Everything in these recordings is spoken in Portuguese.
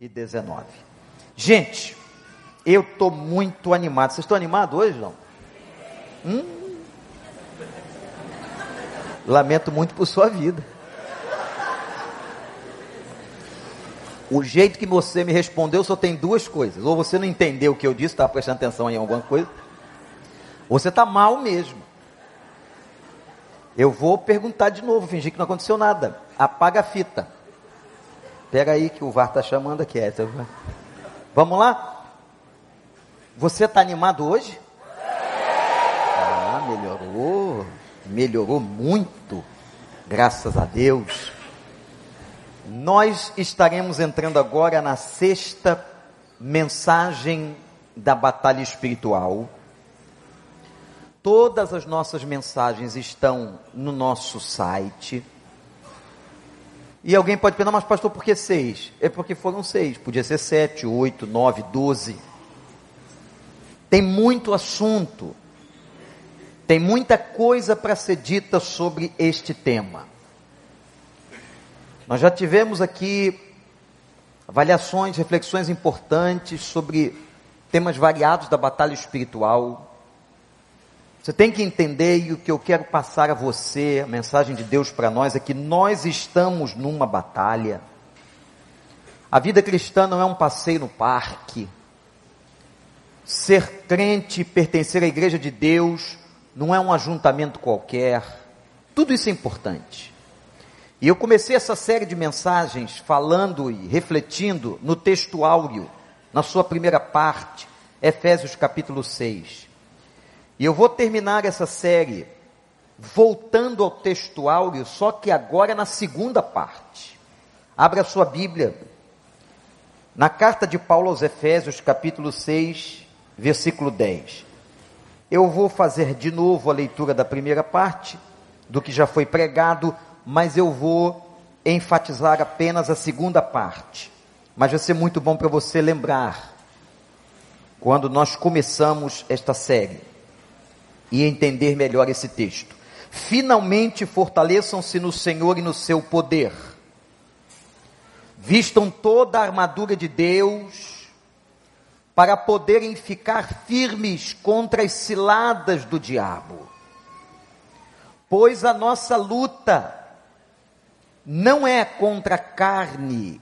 e 19. Gente, eu estou muito animado. Vocês estão animados hoje, não? Hum? Lamento muito por sua vida. O jeito que você me respondeu só tem duas coisas. Ou você não entendeu o que eu disse, estava prestando atenção em alguma coisa. Ou você está mal mesmo. Eu vou perguntar de novo, fingir que não aconteceu nada. Apaga a fita. Pega aí que o VAR está chamando aqui. É, Vamos lá? Você está animado hoje? Ah, melhorou. Melhorou muito. Graças a Deus. Nós estaremos entrando agora na sexta mensagem da batalha espiritual. Todas as nossas mensagens estão no nosso site. E alguém pode pensar, mas pastor, por que seis? É porque foram seis, podia ser sete, oito, nove, doze. Tem muito assunto, tem muita coisa para ser dita sobre este tema. Nós já tivemos aqui avaliações, reflexões importantes sobre temas variados da batalha espiritual. Você tem que entender, e o que eu quero passar a você, a mensagem de Deus para nós, é que nós estamos numa batalha. A vida cristã não é um passeio no parque. Ser crente, pertencer à igreja de Deus, não é um ajuntamento qualquer. Tudo isso é importante. E eu comecei essa série de mensagens falando e refletindo no texto áureo, na sua primeira parte, Efésios capítulo 6. E eu vou terminar essa série voltando ao texto áureo, só que agora na segunda parte. Abra sua Bíblia. Na carta de Paulo aos Efésios, capítulo 6, versículo 10. Eu vou fazer de novo a leitura da primeira parte, do que já foi pregado, mas eu vou enfatizar apenas a segunda parte. Mas vai ser muito bom para você lembrar quando nós começamos esta série e entender melhor esse texto. Finalmente fortaleçam-se no Senhor e no seu poder. Vistam toda a armadura de Deus para poderem ficar firmes contra as ciladas do diabo. Pois a nossa luta não é contra a carne,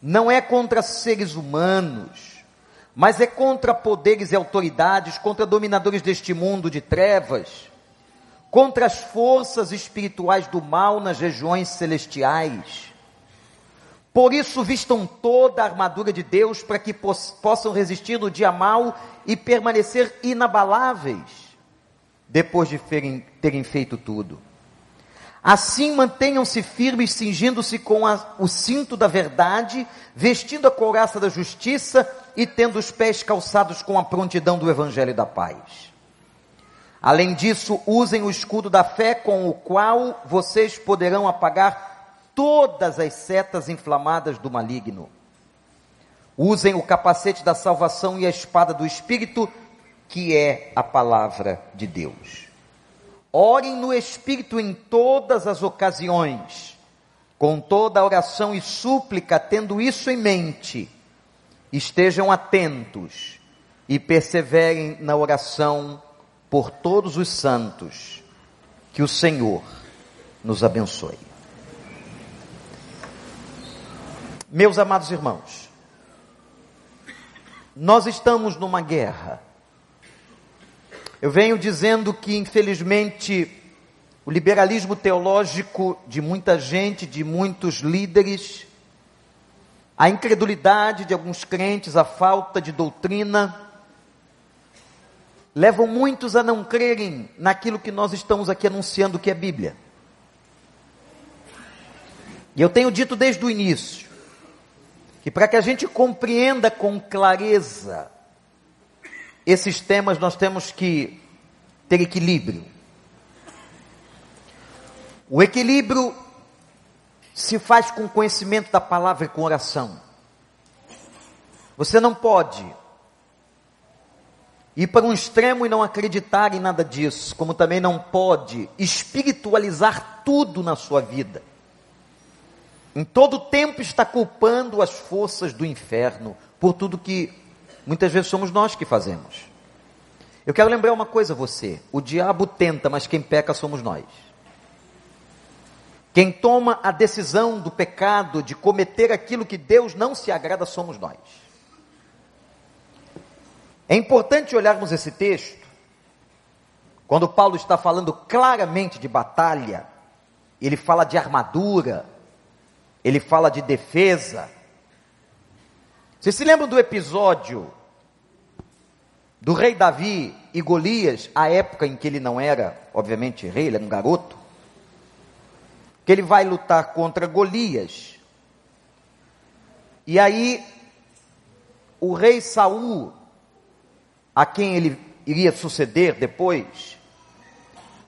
não é contra seres humanos, mas é contra poderes e autoridades, contra dominadores deste mundo de trevas, contra as forças espirituais do mal nas regiões celestiais. Por isso, vistam toda a armadura de Deus para que possam resistir no dia mal e permanecer inabaláveis, depois de terem feito tudo. Assim mantenham-se firmes, cingindo-se com a, o cinto da verdade, vestindo a couraça da justiça e tendo os pés calçados com a prontidão do evangelho da paz. Além disso, usem o escudo da fé com o qual vocês poderão apagar todas as setas inflamadas do maligno. Usem o capacete da salvação e a espada do espírito, que é a palavra de Deus. Orem no Espírito em todas as ocasiões, com toda oração e súplica, tendo isso em mente. Estejam atentos e perseverem na oração por todos os santos. Que o Senhor nos abençoe. Meus amados irmãos, nós estamos numa guerra eu venho dizendo que, infelizmente, o liberalismo teológico de muita gente, de muitos líderes, a incredulidade de alguns crentes, a falta de doutrina, levam muitos a não crerem naquilo que nós estamos aqui anunciando que é Bíblia. E eu tenho dito desde o início que para que a gente compreenda com clareza esses temas nós temos que ter equilíbrio. O equilíbrio se faz com conhecimento da palavra e com oração. Você não pode ir para um extremo e não acreditar em nada disso, como também não pode espiritualizar tudo na sua vida. em todo tempo está culpando as forças do inferno por tudo que muitas vezes somos nós que fazemos. Eu quero lembrar uma coisa a você: o diabo tenta, mas quem peca somos nós. Quem toma a decisão do pecado, de cometer aquilo que Deus não se agrada, somos nós. É importante olharmos esse texto, quando Paulo está falando claramente de batalha, ele fala de armadura, ele fala de defesa. Vocês se lembram do episódio do rei Davi e Golias, a época em que ele não era, obviamente, rei, ele era um garoto? Que ele vai lutar contra Golias. E aí, o rei Saul, a quem ele iria suceder depois,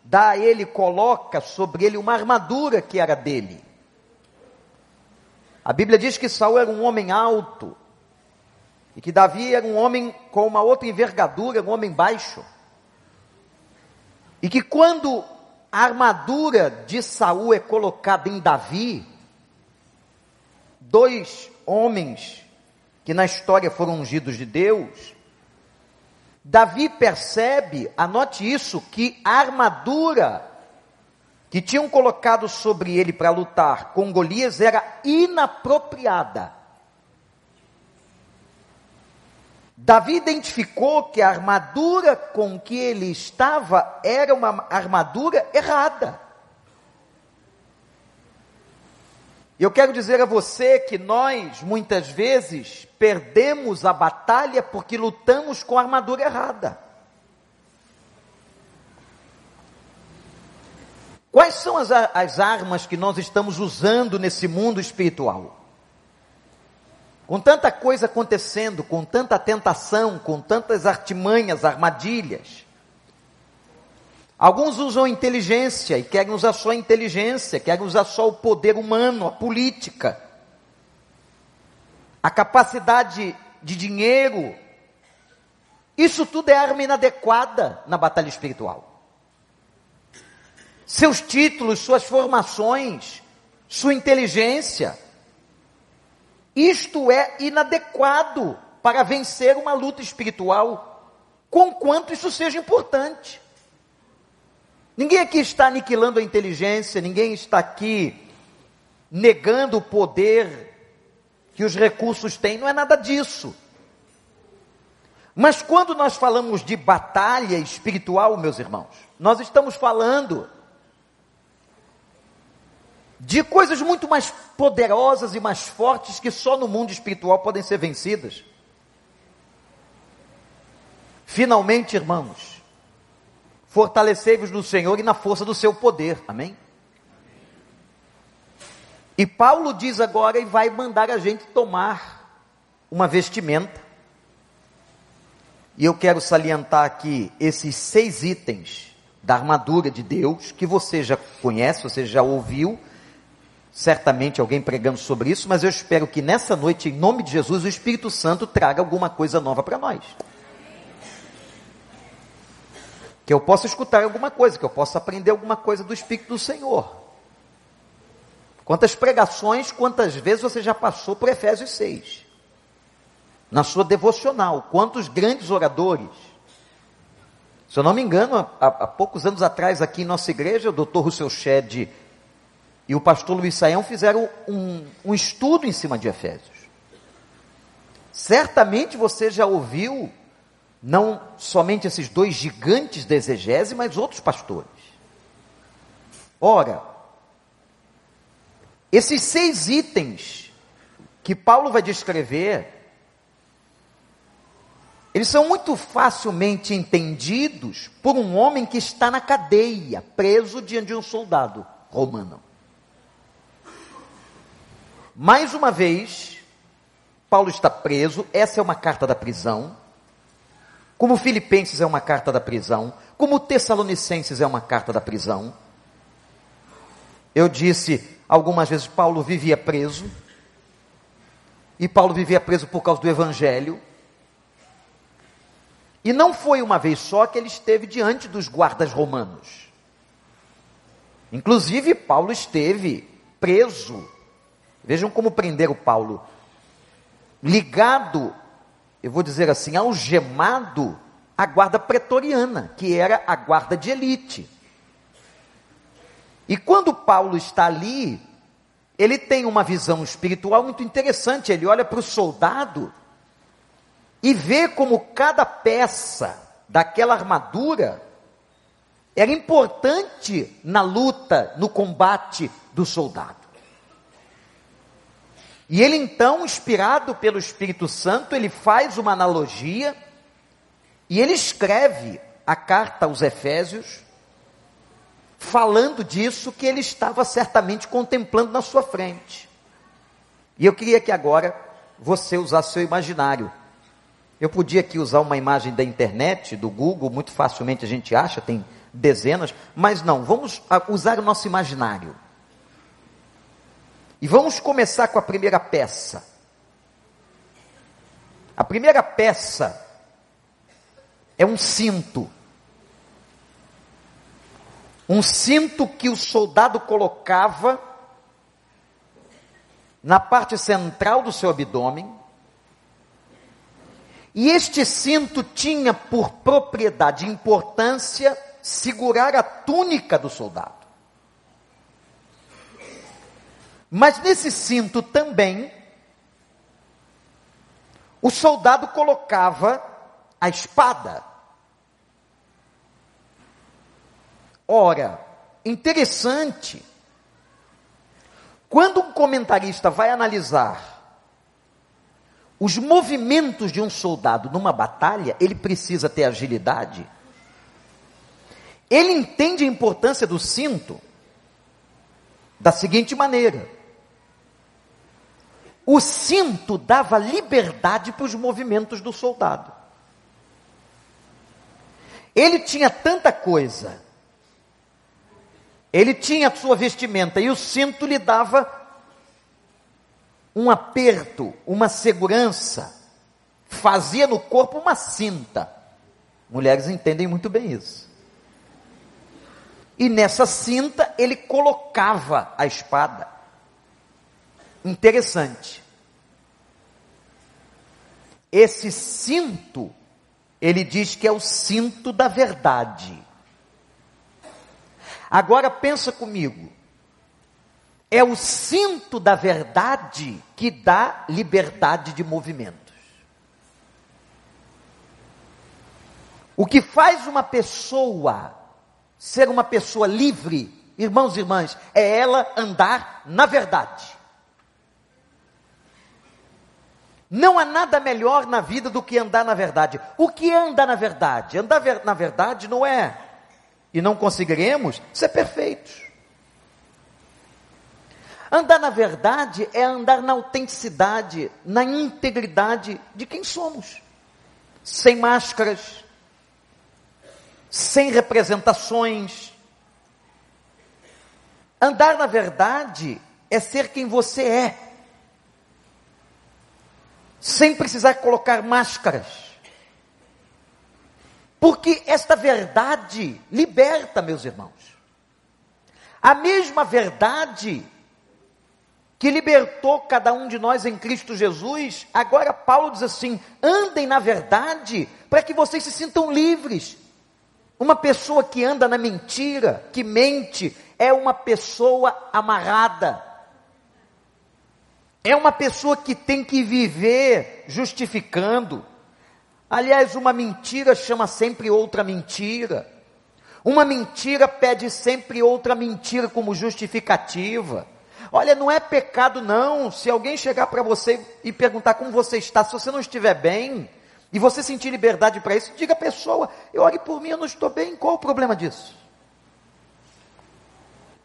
dá a ele, coloca sobre ele uma armadura que era dele. A Bíblia diz que Saul era um homem alto e que Davi era um homem com uma outra envergadura, um homem baixo. E que quando a armadura de Saul é colocada em Davi, dois homens que na história foram ungidos de Deus, Davi percebe, anote isso, que a armadura que tinham colocado sobre ele para lutar com Golias era inapropriada. Davi identificou que a armadura com que ele estava era uma armadura errada. Eu quero dizer a você que nós, muitas vezes, perdemos a batalha porque lutamos com a armadura errada. Quais são as, as armas que nós estamos usando nesse mundo espiritual? Com tanta coisa acontecendo, com tanta tentação, com tantas artimanhas, armadilhas. Alguns usam inteligência e querem usar só a inteligência, querem usar só o poder humano, a política, a capacidade de dinheiro. Isso tudo é arma inadequada na batalha espiritual seus títulos, suas formações, sua inteligência. Isto é inadequado para vencer uma luta espiritual, com quanto isso seja importante. Ninguém aqui está aniquilando a inteligência, ninguém está aqui negando o poder que os recursos têm, não é nada disso. Mas quando nós falamos de batalha espiritual, meus irmãos, nós estamos falando de coisas muito mais poderosas e mais fortes que só no mundo espiritual podem ser vencidas. Finalmente, irmãos, fortalecei-vos no Senhor e na força do seu poder. Amém? E Paulo diz agora e vai mandar a gente tomar uma vestimenta. E eu quero salientar aqui esses seis itens da armadura de Deus que você já conhece, você já ouviu, certamente alguém pregando sobre isso, mas eu espero que nessa noite, em nome de Jesus, o Espírito Santo traga alguma coisa nova para nós. Que eu possa escutar alguma coisa, que eu possa aprender alguma coisa do Espírito do Senhor. Quantas pregações, quantas vezes você já passou por Efésios 6? Na sua devocional, quantos grandes oradores. Se eu não me engano, há, há poucos anos atrás, aqui em nossa igreja, o doutor Rousseau Shedd e o pastor Luiz Saião fizeram um, um estudo em cima de Efésios. Certamente você já ouviu, não somente esses dois gigantes da exegese, mas outros pastores. Ora, esses seis itens que Paulo vai descrever, eles são muito facilmente entendidos por um homem que está na cadeia, preso diante de um soldado romano. Mais uma vez, Paulo está preso, essa é uma carta da prisão. Como Filipenses é uma carta da prisão, como Tessalonicenses é uma carta da prisão. Eu disse algumas vezes Paulo vivia preso. E Paulo vivia preso por causa do evangelho. E não foi uma vez só que ele esteve diante dos guardas romanos. Inclusive, Paulo esteve preso Vejam como prenderam Paulo. Ligado, eu vou dizer assim, algemado à guarda pretoriana, que era a guarda de elite. E quando Paulo está ali, ele tem uma visão espiritual muito interessante. Ele olha para o soldado e vê como cada peça daquela armadura era importante na luta, no combate do soldado. E ele então, inspirado pelo Espírito Santo, ele faz uma analogia e ele escreve a carta aos Efésios, falando disso que ele estava certamente contemplando na sua frente. E eu queria que agora você usasse seu imaginário. Eu podia aqui usar uma imagem da internet, do Google, muito facilmente a gente acha, tem dezenas, mas não, vamos usar o nosso imaginário. E vamos começar com a primeira peça. A primeira peça é um cinto. Um cinto que o soldado colocava na parte central do seu abdômen. E este cinto tinha por propriedade, importância, segurar a túnica do soldado. Mas nesse cinto também, o soldado colocava a espada. Ora, interessante, quando um comentarista vai analisar os movimentos de um soldado numa batalha, ele precisa ter agilidade. Ele entende a importância do cinto da seguinte maneira: o cinto dava liberdade para os movimentos do soldado. Ele tinha tanta coisa, ele tinha a sua vestimenta e o cinto lhe dava um aperto, uma segurança, fazia no corpo uma cinta. Mulheres entendem muito bem isso. E nessa cinta ele colocava a espada. Interessante. Esse cinto, ele diz que é o cinto da verdade. Agora pensa comigo. É o cinto da verdade que dá liberdade de movimentos. O que faz uma pessoa ser uma pessoa livre, irmãos e irmãs, é ela andar na verdade. Não há nada melhor na vida do que andar na verdade. O que é andar na verdade? Andar na verdade não é, e não conseguiremos ser perfeitos. Andar na verdade é andar na autenticidade, na integridade de quem somos, sem máscaras, sem representações. Andar na verdade é ser quem você é, sem precisar colocar máscaras. Porque esta verdade liberta, meus irmãos. A mesma verdade que libertou cada um de nós em Cristo Jesus, agora Paulo diz assim: andem na verdade, para que vocês se sintam livres. Uma pessoa que anda na mentira, que mente, é uma pessoa amarrada. É uma pessoa que tem que viver justificando. Aliás, uma mentira chama sempre outra mentira. Uma mentira pede sempre outra mentira como justificativa. Olha, não é pecado não. Se alguém chegar para você e perguntar como você está, se você não estiver bem, e você sentir liberdade para isso, diga à pessoa: eu ore por mim, eu não estou bem, qual o problema disso?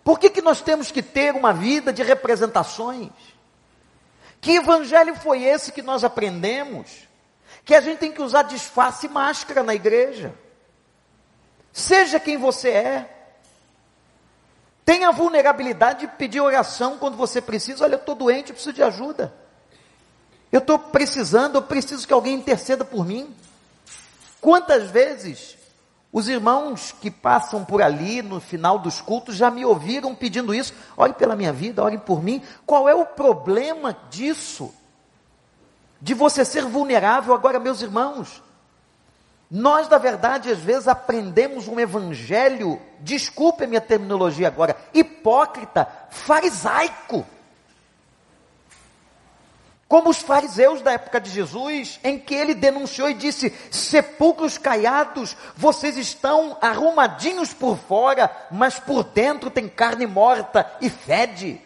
Por que, que nós temos que ter uma vida de representações? Que evangelho foi esse que nós aprendemos? Que a gente tem que usar disfarce e máscara na igreja. Seja quem você é. Tenha a vulnerabilidade de pedir oração quando você precisa. Olha, eu estou doente, eu preciso de ajuda. Eu estou precisando, eu preciso que alguém interceda por mim. Quantas vezes Os irmãos que passam por ali no final dos cultos já me ouviram pedindo isso. Ore pela minha vida, ore por mim. Qual é o problema disso? De você ser vulnerável agora, meus irmãos? Nós, na verdade, às vezes aprendemos um evangelho, desculpe a minha terminologia agora, hipócrita, farisaico. Como os fariseus da época de Jesus, em que ele denunciou e disse: sepulcros caiados, vocês estão arrumadinhos por fora, mas por dentro tem carne morta e fede.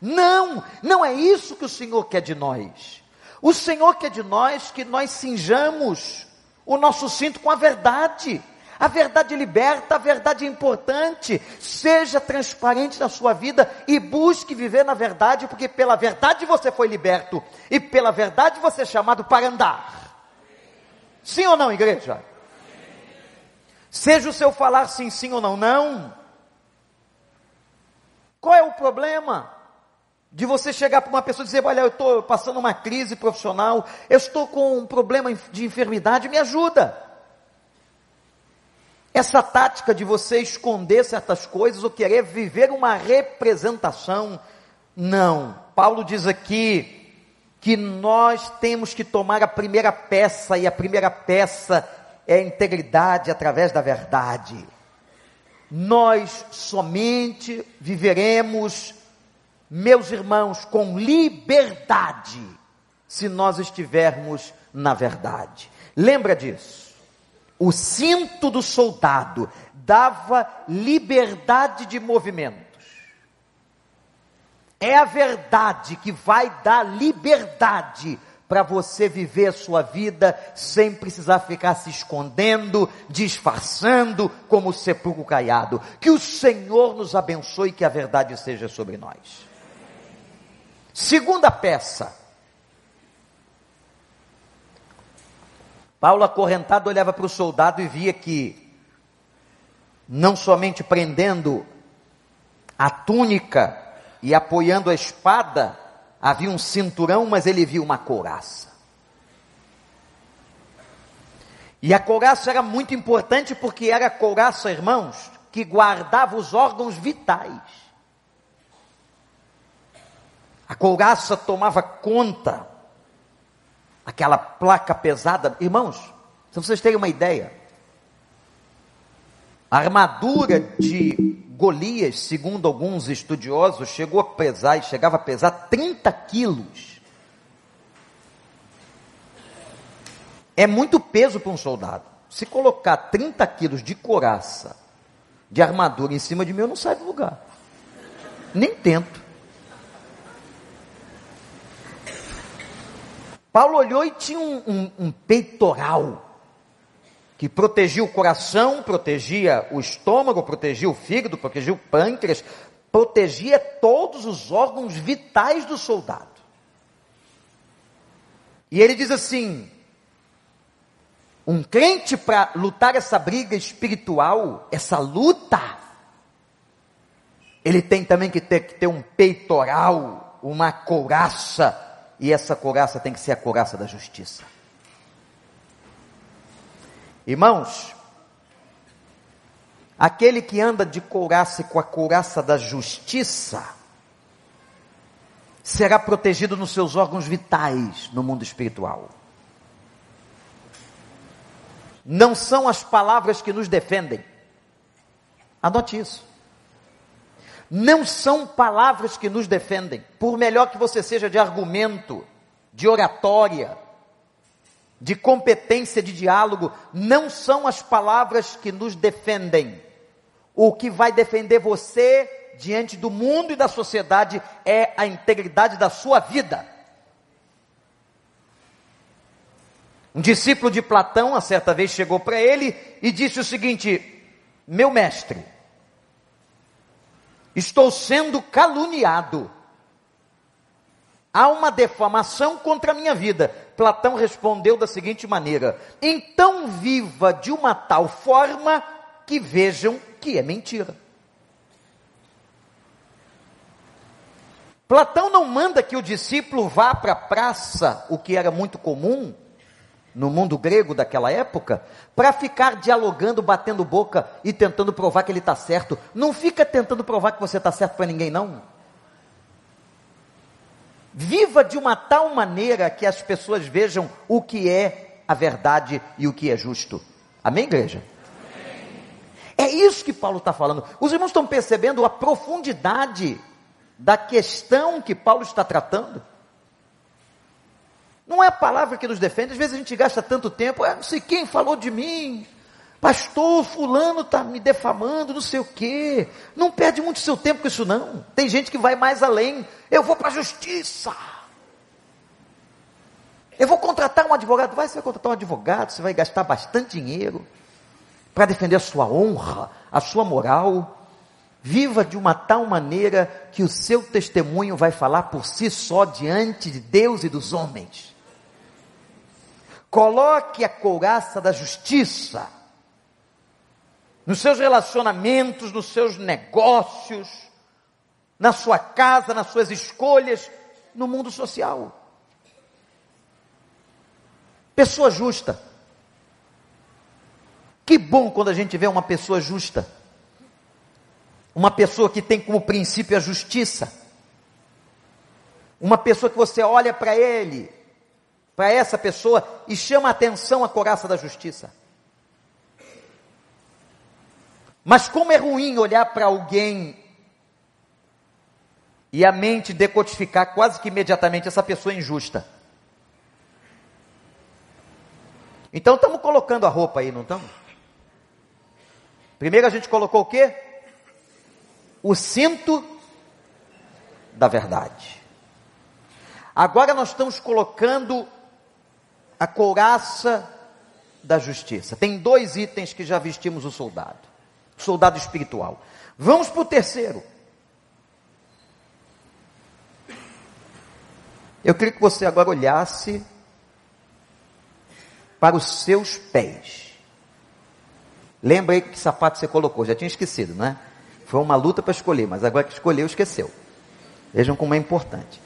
Não, não é isso que o Senhor quer de nós. O Senhor quer de nós que nós cinjamos o nosso cinto com a verdade. A verdade liberta, a verdade é importante. Seja transparente na sua vida e busque viver na verdade, porque pela verdade você foi liberto e pela verdade você é chamado para andar. Sim ou não, igreja? Seja o seu falar sim, sim ou não, não. Qual é o problema? De você chegar para uma pessoa e dizer: Olha, eu estou passando uma crise profissional, eu estou com um problema de enfermidade, me ajuda. Essa tática de você esconder certas coisas ou querer viver uma representação, não. Paulo diz aqui que nós temos que tomar a primeira peça, e a primeira peça é a integridade através da verdade. Nós somente viveremos meus irmãos, com liberdade, se nós estivermos na verdade. Lembra disso? O cinto do soldado dava liberdade de movimentos. É a verdade que vai dar liberdade para você viver a sua vida sem precisar ficar se escondendo, disfarçando como sepulcro caiado. Que o Senhor nos abençoe e que a verdade seja sobre nós. Segunda peça. Paulo, acorrentado, olhava para o soldado e via que, não somente prendendo a túnica e apoiando a espada, havia um cinturão, mas ele viu uma couraça. E a couraça era muito importante porque era a couraça, irmãos, que guardava os órgãos vitais. A couraça tomava conta, aquela placa pesada. Irmãos, se vocês terem uma ideia, a armadura de Golias, segundo alguns estudiosos, chegou a pesar e chegava a pesar 30 quilos. É muito peso para um soldado. Se colocar 30 quilos de couraça, de armadura em cima de mim, eu não saio do lugar. Nem tento. Paulo olhou e tinha um, um, um peitoral que protegia o coração, protegia o estômago, protegia o fígado, protegia o pâncreas, protegia todos os órgãos vitais do soldado. E ele diz assim: um crente para lutar essa briga espiritual, essa luta, ele tem também que ter, que ter um peitoral, uma couraça, e essa couraça tem que ser a couraça da justiça. Irmãos, aquele que anda de couraça e com a couraça da justiça, será protegido nos seus órgãos vitais no mundo espiritual. Não são as palavras que nos defendem. Anote isso não são palavras que nos defendem, por melhor que você seja de argumento, de oratória, de competência de diálogo, não são as palavras que nos defendem. O que vai defender você diante do mundo e da sociedade é a integridade da sua vida. Um discípulo de Platão, a certa vez, chegou para ele e disse o seguinte: Meu mestre, Estou sendo caluniado. Há uma defamação contra a minha vida. Platão respondeu da seguinte maneira: Então viva de uma tal forma que vejam que é mentira. Platão não manda que o discípulo vá para a praça, o que era muito comum, no mundo grego daquela época, para ficar dialogando, batendo boca e tentando provar que ele está certo. Não fica tentando provar que você está certo para ninguém, não. Viva de uma tal maneira que as pessoas vejam o que é a verdade e o que é justo. Amém, igreja? É isso que Paulo está falando. Os irmãos estão percebendo a profundidade da questão que Paulo está tratando? Não é a palavra que nos defende, às vezes a gente gasta tanto tempo, ah, não sei quem falou de mim, pastor, fulano está me defamando, não sei o quê. Não perde muito seu tempo com isso não. Tem gente que vai mais além, eu vou para a justiça. Eu vou contratar um advogado, vai, você vai contratar um advogado, você vai gastar bastante dinheiro para defender a sua honra, a sua moral. Viva de uma tal maneira que o seu testemunho vai falar por si só diante de Deus e dos homens. Coloque a couraça da justiça nos seus relacionamentos, nos seus negócios, na sua casa, nas suas escolhas, no mundo social. Pessoa justa. Que bom quando a gente vê uma pessoa justa. Uma pessoa que tem como princípio a justiça. Uma pessoa que você olha para ele, para essa pessoa e chama a atenção a coraça da justiça. Mas como é ruim olhar para alguém e a mente decodificar quase que imediatamente essa pessoa é injusta. Então estamos colocando a roupa aí, não estamos? Primeiro a gente colocou o quê? O cinto da verdade. Agora nós estamos colocando a couraça da justiça. Tem dois itens que já vestimos o soldado. O soldado espiritual. Vamos para o terceiro. Eu queria que você agora olhasse para os seus pés. Lembra aí que sapato você colocou, já tinha esquecido, né? Foi uma luta para escolher, mas agora que escolheu, esqueceu. Vejam como é importante.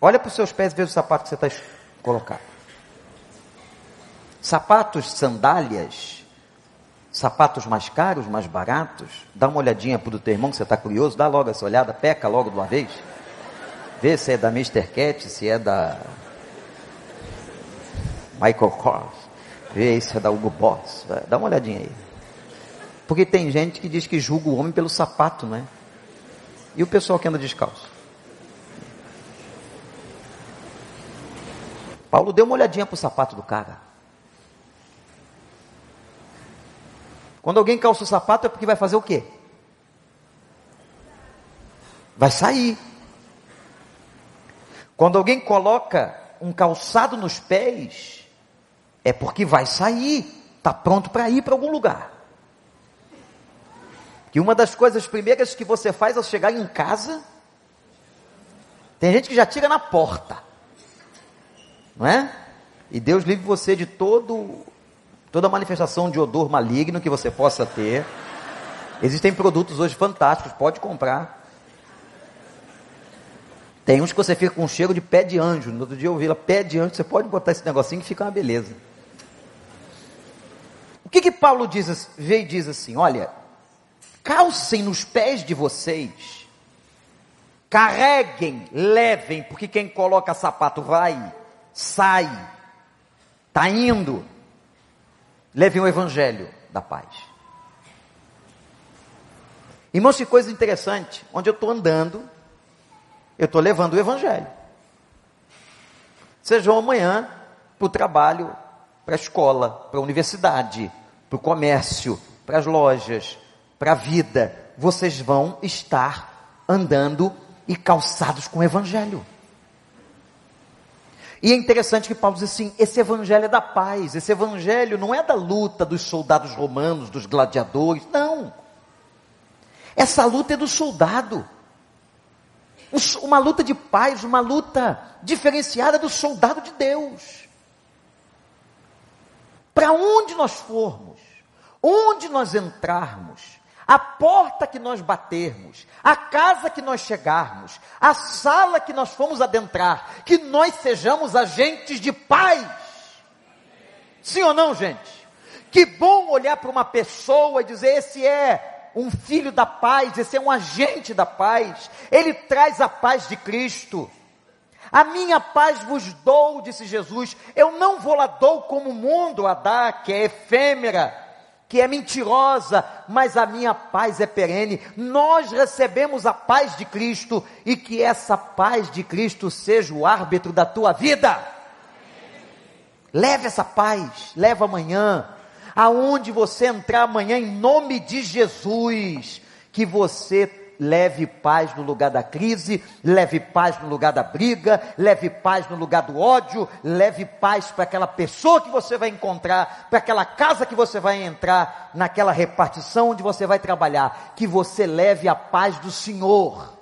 Olha para os seus pés e veja o sapato que você está colocar. Sapatos, sandálias, sapatos mais caros, mais baratos. Dá uma olhadinha para o teu irmão que você está curioso, dá logo essa olhada, peca logo de uma vez. Vê se é da Mr. Cat, se é da Michael Kors. Vê se é da Hugo Boss. Dá uma olhadinha aí. Porque tem gente que diz que julga o homem pelo sapato, não é? E o pessoal que anda descalço? Paulo deu uma olhadinha para o sapato do cara. Quando alguém calça o sapato é porque vai fazer o quê? Vai sair. Quando alguém coloca um calçado nos pés, é porque vai sair, está pronto para ir para algum lugar. Que uma das coisas primeiras que você faz ao chegar em casa, tem gente que já tira na porta não é? E Deus livre você de todo toda manifestação de odor maligno que você possa ter. Existem produtos hoje fantásticos, pode comprar. Tem uns que você fica com um cheiro de pé de anjo. No outro dia eu vi lá, pé de anjo, você pode botar esse negocinho que fica uma beleza. O que que Paulo diz, vê e diz assim, olha, calcem nos pés de vocês, carreguem, levem, porque quem coloca sapato vai, sai, está indo, leve o evangelho da paz. Irmãos, que coisa interessante, onde eu estou andando, eu estou levando o evangelho. Seja amanhã para o trabalho, para a escola, para a universidade, para o comércio, para as lojas, para a vida, vocês vão estar andando e calçados com o evangelho. E é interessante que Paulo diz assim: esse evangelho é da paz, esse evangelho não é da luta dos soldados romanos, dos gladiadores, não. Essa luta é do soldado. Uma luta de paz, uma luta diferenciada do soldado de Deus. Para onde nós formos, onde nós entrarmos, a porta que nós batermos, a casa que nós chegarmos, a sala que nós fomos adentrar, que nós sejamos agentes de paz. Sim ou não, gente? Que bom olhar para uma pessoa e dizer: esse é um filho da paz, esse é um agente da paz, ele traz a paz de Cristo. A minha paz vos dou, disse Jesus, eu não vou lá dou como o mundo a dá, que é efêmera, que é mentirosa, mas a minha paz é perene. Nós recebemos a paz de Cristo e que essa paz de Cristo seja o árbitro da tua vida. Leve essa paz, leva amanhã, aonde você entrar amanhã, em nome de Jesus, que você leve paz no lugar da crise, leve paz no lugar da briga, leve paz no lugar do ódio, leve paz para aquela pessoa que você vai encontrar, para aquela casa que você vai entrar, naquela repartição onde você vai trabalhar, que você leve a paz do Senhor.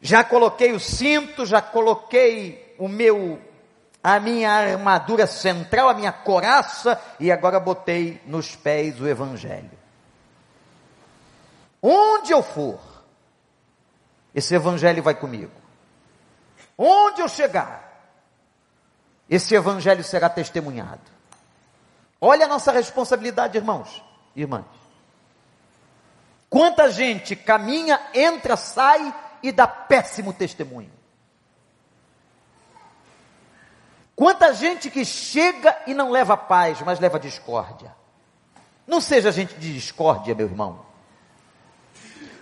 Já coloquei o cinto, já coloquei o meu a minha armadura central, a minha coraça, e agora botei nos pés o Evangelho. Onde eu for, esse Evangelho vai comigo. Onde eu chegar, esse Evangelho será testemunhado. Olha a nossa responsabilidade, irmãos e irmãs. Quanta gente caminha, entra, sai e dá péssimo testemunho. Quanta gente que chega e não leva paz, mas leva discórdia. Não seja gente de discórdia, meu irmão.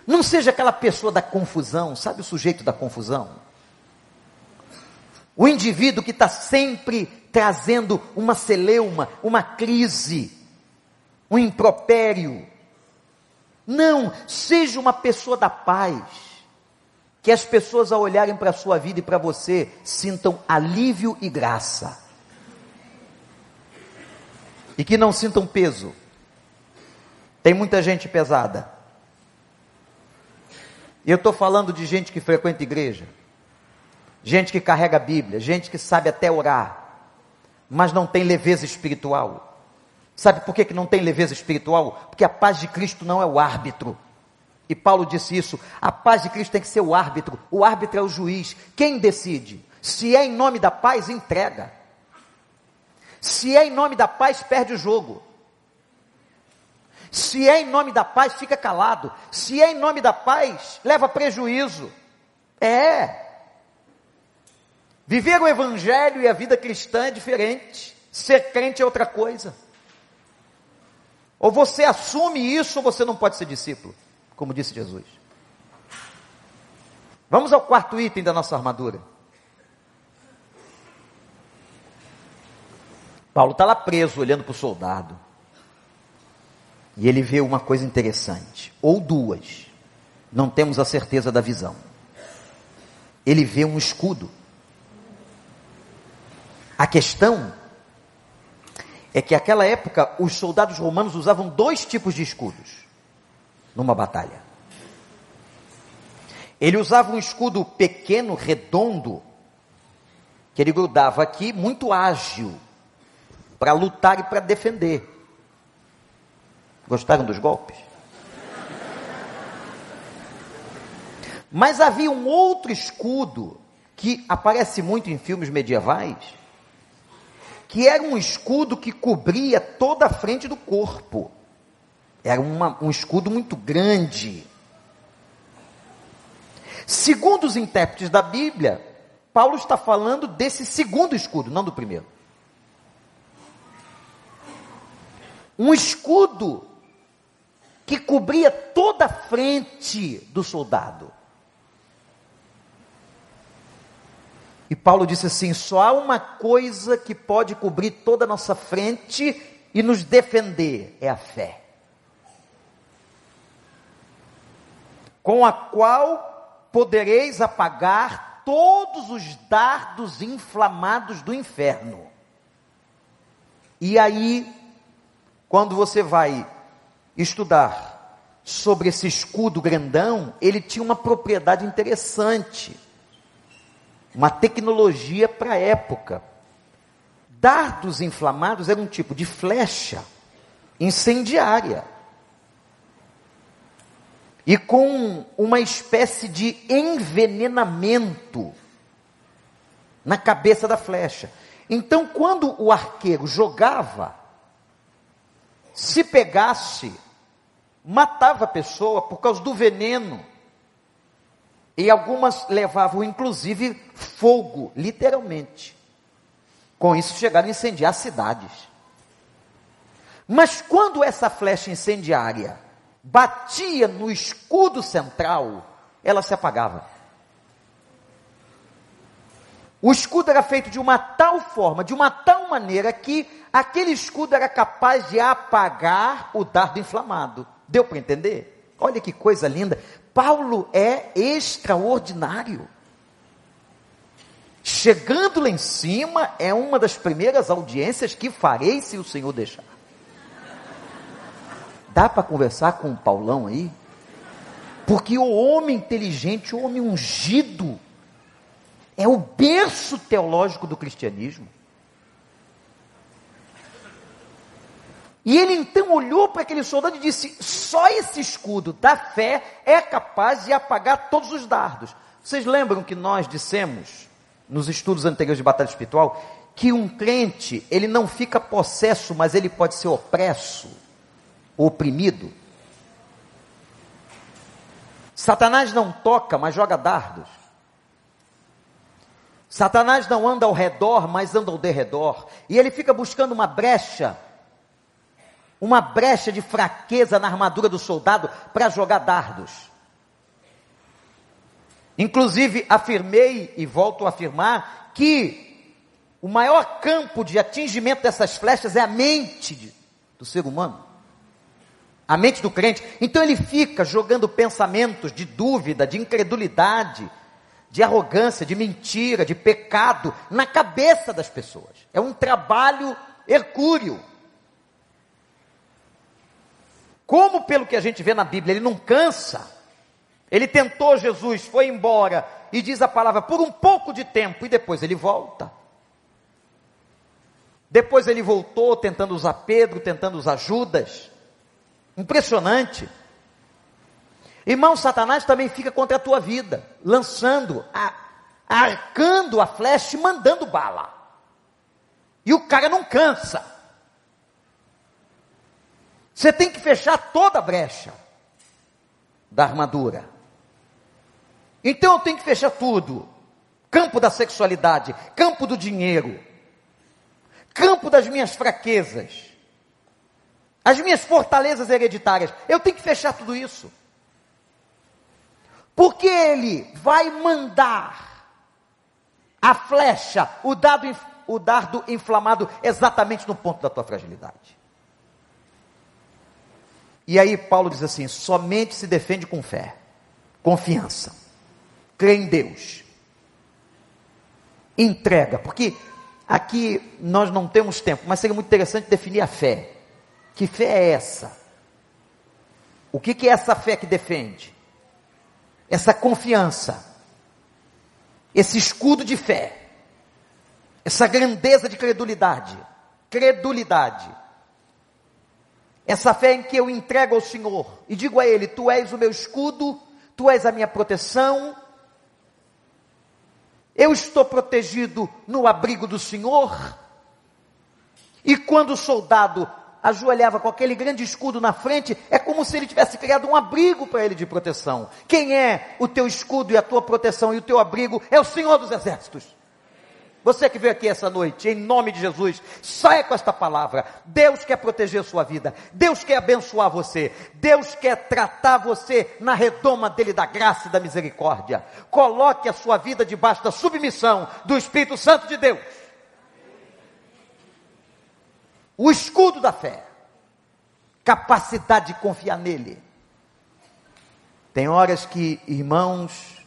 Não seja aquela pessoa da confusão, sabe o sujeito da confusão? O indivíduo que está sempre trazendo uma celeuma, uma crise, um impropério. Não, seja uma pessoa da paz que as pessoas ao olharem para a sua vida e para você sintam alívio e graça. E que não sintam peso. Tem muita gente pesada. E eu estou falando de gente que frequenta igreja, gente que carrega a Bíblia, gente que sabe até orar, mas não tem leveza espiritual. Sabe por que, que não tem leveza espiritual? Porque a paz de Cristo não é o árbitro. E Paulo disse isso: a paz de Cristo tem que ser o árbitro, o árbitro é o juiz. Quem decide? Se é em nome da paz, entrega. Se é em nome da paz, perde o jogo. Se é em nome da paz, fica calado. Se é em nome da paz, leva prejuízo. É. Viver o evangelho e a vida cristã é diferente. Ser crente é outra coisa. Ou você assume isso ou você não pode ser discípulo como disse Jesus. Vamos ao quarto item da nossa armadura. Paulo está lá preso, olhando para o soldado. E ele vê uma coisa interessante, ou duas, não temos a certeza da visão. Ele vê um escudo. A questão é que naquela época os soldados romanos usavam dois tipos de escudos numa batalha. Ele usava um escudo pequeno, redondo, que ele grudava aqui, muito ágil, para lutar e para defender. Gostaram dos golpes? Mas havia um outro escudo que aparece muito em filmes medievais, que era um escudo que cobria toda a frente do corpo. Era uma, um escudo muito grande. Segundo os intérpretes da Bíblia, Paulo está falando desse segundo escudo, não do primeiro. Um escudo que cobria toda a frente do soldado. E Paulo disse assim: só há uma coisa que pode cobrir toda a nossa frente e nos defender: é a fé. com a qual podereis apagar todos os dardos inflamados do inferno. E aí, quando você vai estudar sobre esse escudo grandão, ele tinha uma propriedade interessante, uma tecnologia para a época. Dardos inflamados era um tipo de flecha incendiária e com uma espécie de envenenamento na cabeça da flecha. Então, quando o arqueiro jogava, se pegasse, matava a pessoa por causa do veneno. E algumas levavam inclusive fogo, literalmente. Com isso chegaram a incendiar cidades. Mas quando essa flecha incendiária batia no escudo central, ela se apagava. O escudo era feito de uma tal forma, de uma tal maneira que aquele escudo era capaz de apagar o dardo inflamado. Deu para entender? Olha que coisa linda. Paulo é extraordinário. Chegando lá em cima, é uma das primeiras audiências que farei se o Senhor deixar. Dá para conversar com o Paulão aí? Porque o homem inteligente, o homem ungido, é o berço teológico do cristianismo. E ele então olhou para aquele soldado e disse: só esse escudo da fé é capaz de apagar todos os dardos. Vocês lembram que nós dissemos, nos estudos anteriores de batalha espiritual, que um crente, ele não fica possesso, mas ele pode ser opresso, oprimido? Satanás não toca, mas joga dardos. Satanás não anda ao redor, mas anda ao derredor. E ele fica buscando uma brecha uma brecha de fraqueza na armadura do soldado para jogar dardos. Inclusive, afirmei e volto a afirmar que o maior campo de atingimento dessas flechas é a mente de, do ser humano. A mente do crente. Então ele fica jogando pensamentos de dúvida, de incredulidade, de arrogância, de mentira, de pecado na cabeça das pessoas. É um trabalho hercúleo. Como pelo que a gente vê na Bíblia, ele não cansa. Ele tentou Jesus, foi embora e diz a palavra por um pouco de tempo e depois ele volta. Depois ele voltou tentando usar Pedro, tentando usar Judas. Impressionante. Irmão, Satanás também fica contra a tua vida, lançando, a, arcando a flecha e mandando bala. E o cara não cansa. Você tem que fechar toda a brecha da armadura. Então eu tenho que fechar tudo: campo da sexualidade, campo do dinheiro, campo das minhas fraquezas, as minhas fortalezas hereditárias. Eu tenho que fechar tudo isso. Porque ele vai mandar a flecha, o, dado, o dardo inflamado exatamente no ponto da tua fragilidade. E aí Paulo diz assim: somente se defende com fé, confiança, crê em Deus, entrega, porque aqui nós não temos tempo, mas seria muito interessante definir a fé. Que fé é essa? O que, que é essa fé que defende? Essa confiança, esse escudo de fé, essa grandeza de credulidade, credulidade essa fé em que eu entrego ao Senhor e digo a Ele: Tu és o meu escudo, Tu és a minha proteção. Eu estou protegido no abrigo do Senhor. E quando o soldado ajoelhava com aquele grande escudo na frente, é como se ele tivesse criado um abrigo para ele de proteção. Quem é o teu escudo e a tua proteção e o teu abrigo? É o Senhor dos Exércitos. Você que veio aqui essa noite, em nome de Jesus, saia com esta palavra. Deus quer proteger sua vida. Deus quer abençoar você. Deus quer tratar você na redoma dele da graça e da misericórdia. Coloque a sua vida debaixo da submissão do Espírito Santo de Deus. O escudo da fé. Capacidade de confiar nele. Tem horas que, irmãos,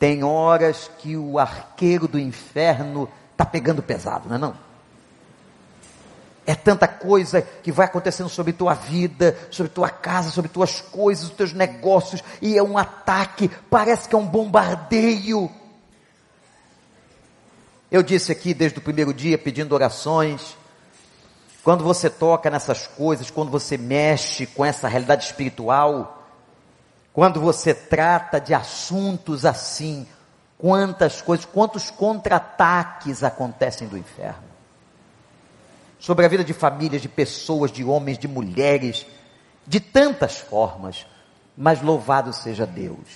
tem horas que o arqueiro do inferno está pegando pesado, não é não? É tanta coisa que vai acontecendo sobre tua vida, sobre tua casa, sobre tuas coisas, os teus negócios, e é um ataque, parece que é um bombardeio. Eu disse aqui desde o primeiro dia, pedindo orações, quando você toca nessas coisas, quando você mexe com essa realidade espiritual, quando você trata de assuntos assim, Quantas coisas, quantos contra-ataques acontecem do inferno sobre a vida de famílias, de pessoas, de homens, de mulheres, de tantas formas. Mas louvado seja Deus,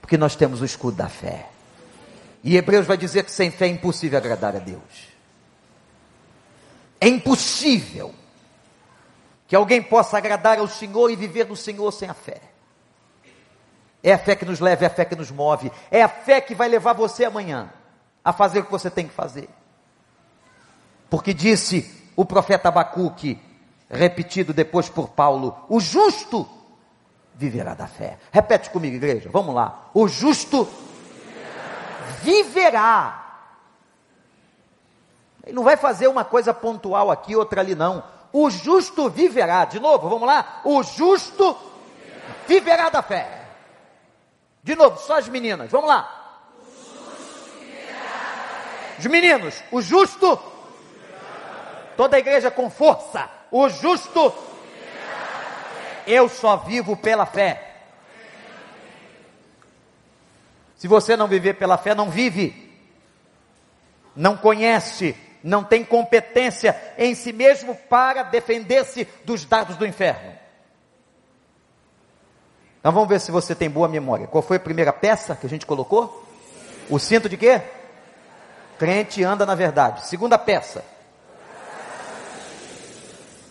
porque nós temos o escudo da fé. E Hebreus vai dizer que sem fé é impossível agradar a Deus. É impossível que alguém possa agradar ao Senhor e viver no Senhor sem a fé. É a fé que nos leva, é a fé que nos move, é a fé que vai levar você amanhã a fazer o que você tem que fazer. Porque disse o profeta Abacuque, repetido depois por Paulo: o justo viverá da fé. Repete comigo, igreja, vamos lá. O justo viverá. Ele não vai fazer uma coisa pontual aqui, outra ali, não. O justo viverá. De novo, vamos lá. O justo viverá da fé. De novo, só as meninas. Vamos lá. Os meninos, o justo Toda a igreja com força. O justo. Eu só vivo pela fé. Se você não viver pela fé, não vive. Não conhece, não tem competência em si mesmo para defender-se dos dados do inferno. Então vamos ver se você tem boa memória. Qual foi a primeira peça que a gente colocou? O cinto de quê? Crente anda na verdade. Segunda peça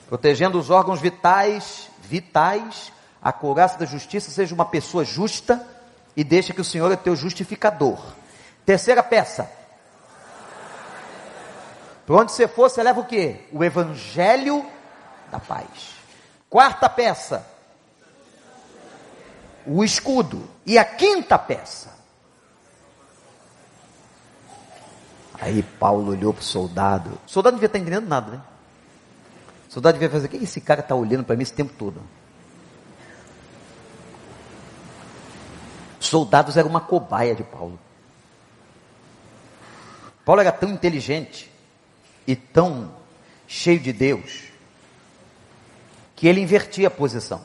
protegendo os órgãos vitais, vitais, a couraça da justiça, seja uma pessoa justa e deixa que o Senhor é teu justificador. Terceira peça. Por onde você for, você leva o quê? O evangelho da paz. Quarta peça. O escudo. E a quinta peça. Aí Paulo olhou para o soldado. O soldado não devia estar entendendo nada, né? O soldado devia fazer, o que esse cara está olhando para mim esse tempo todo? Soldados eram uma cobaia de Paulo. Paulo era tão inteligente e tão cheio de Deus que ele invertia a posição.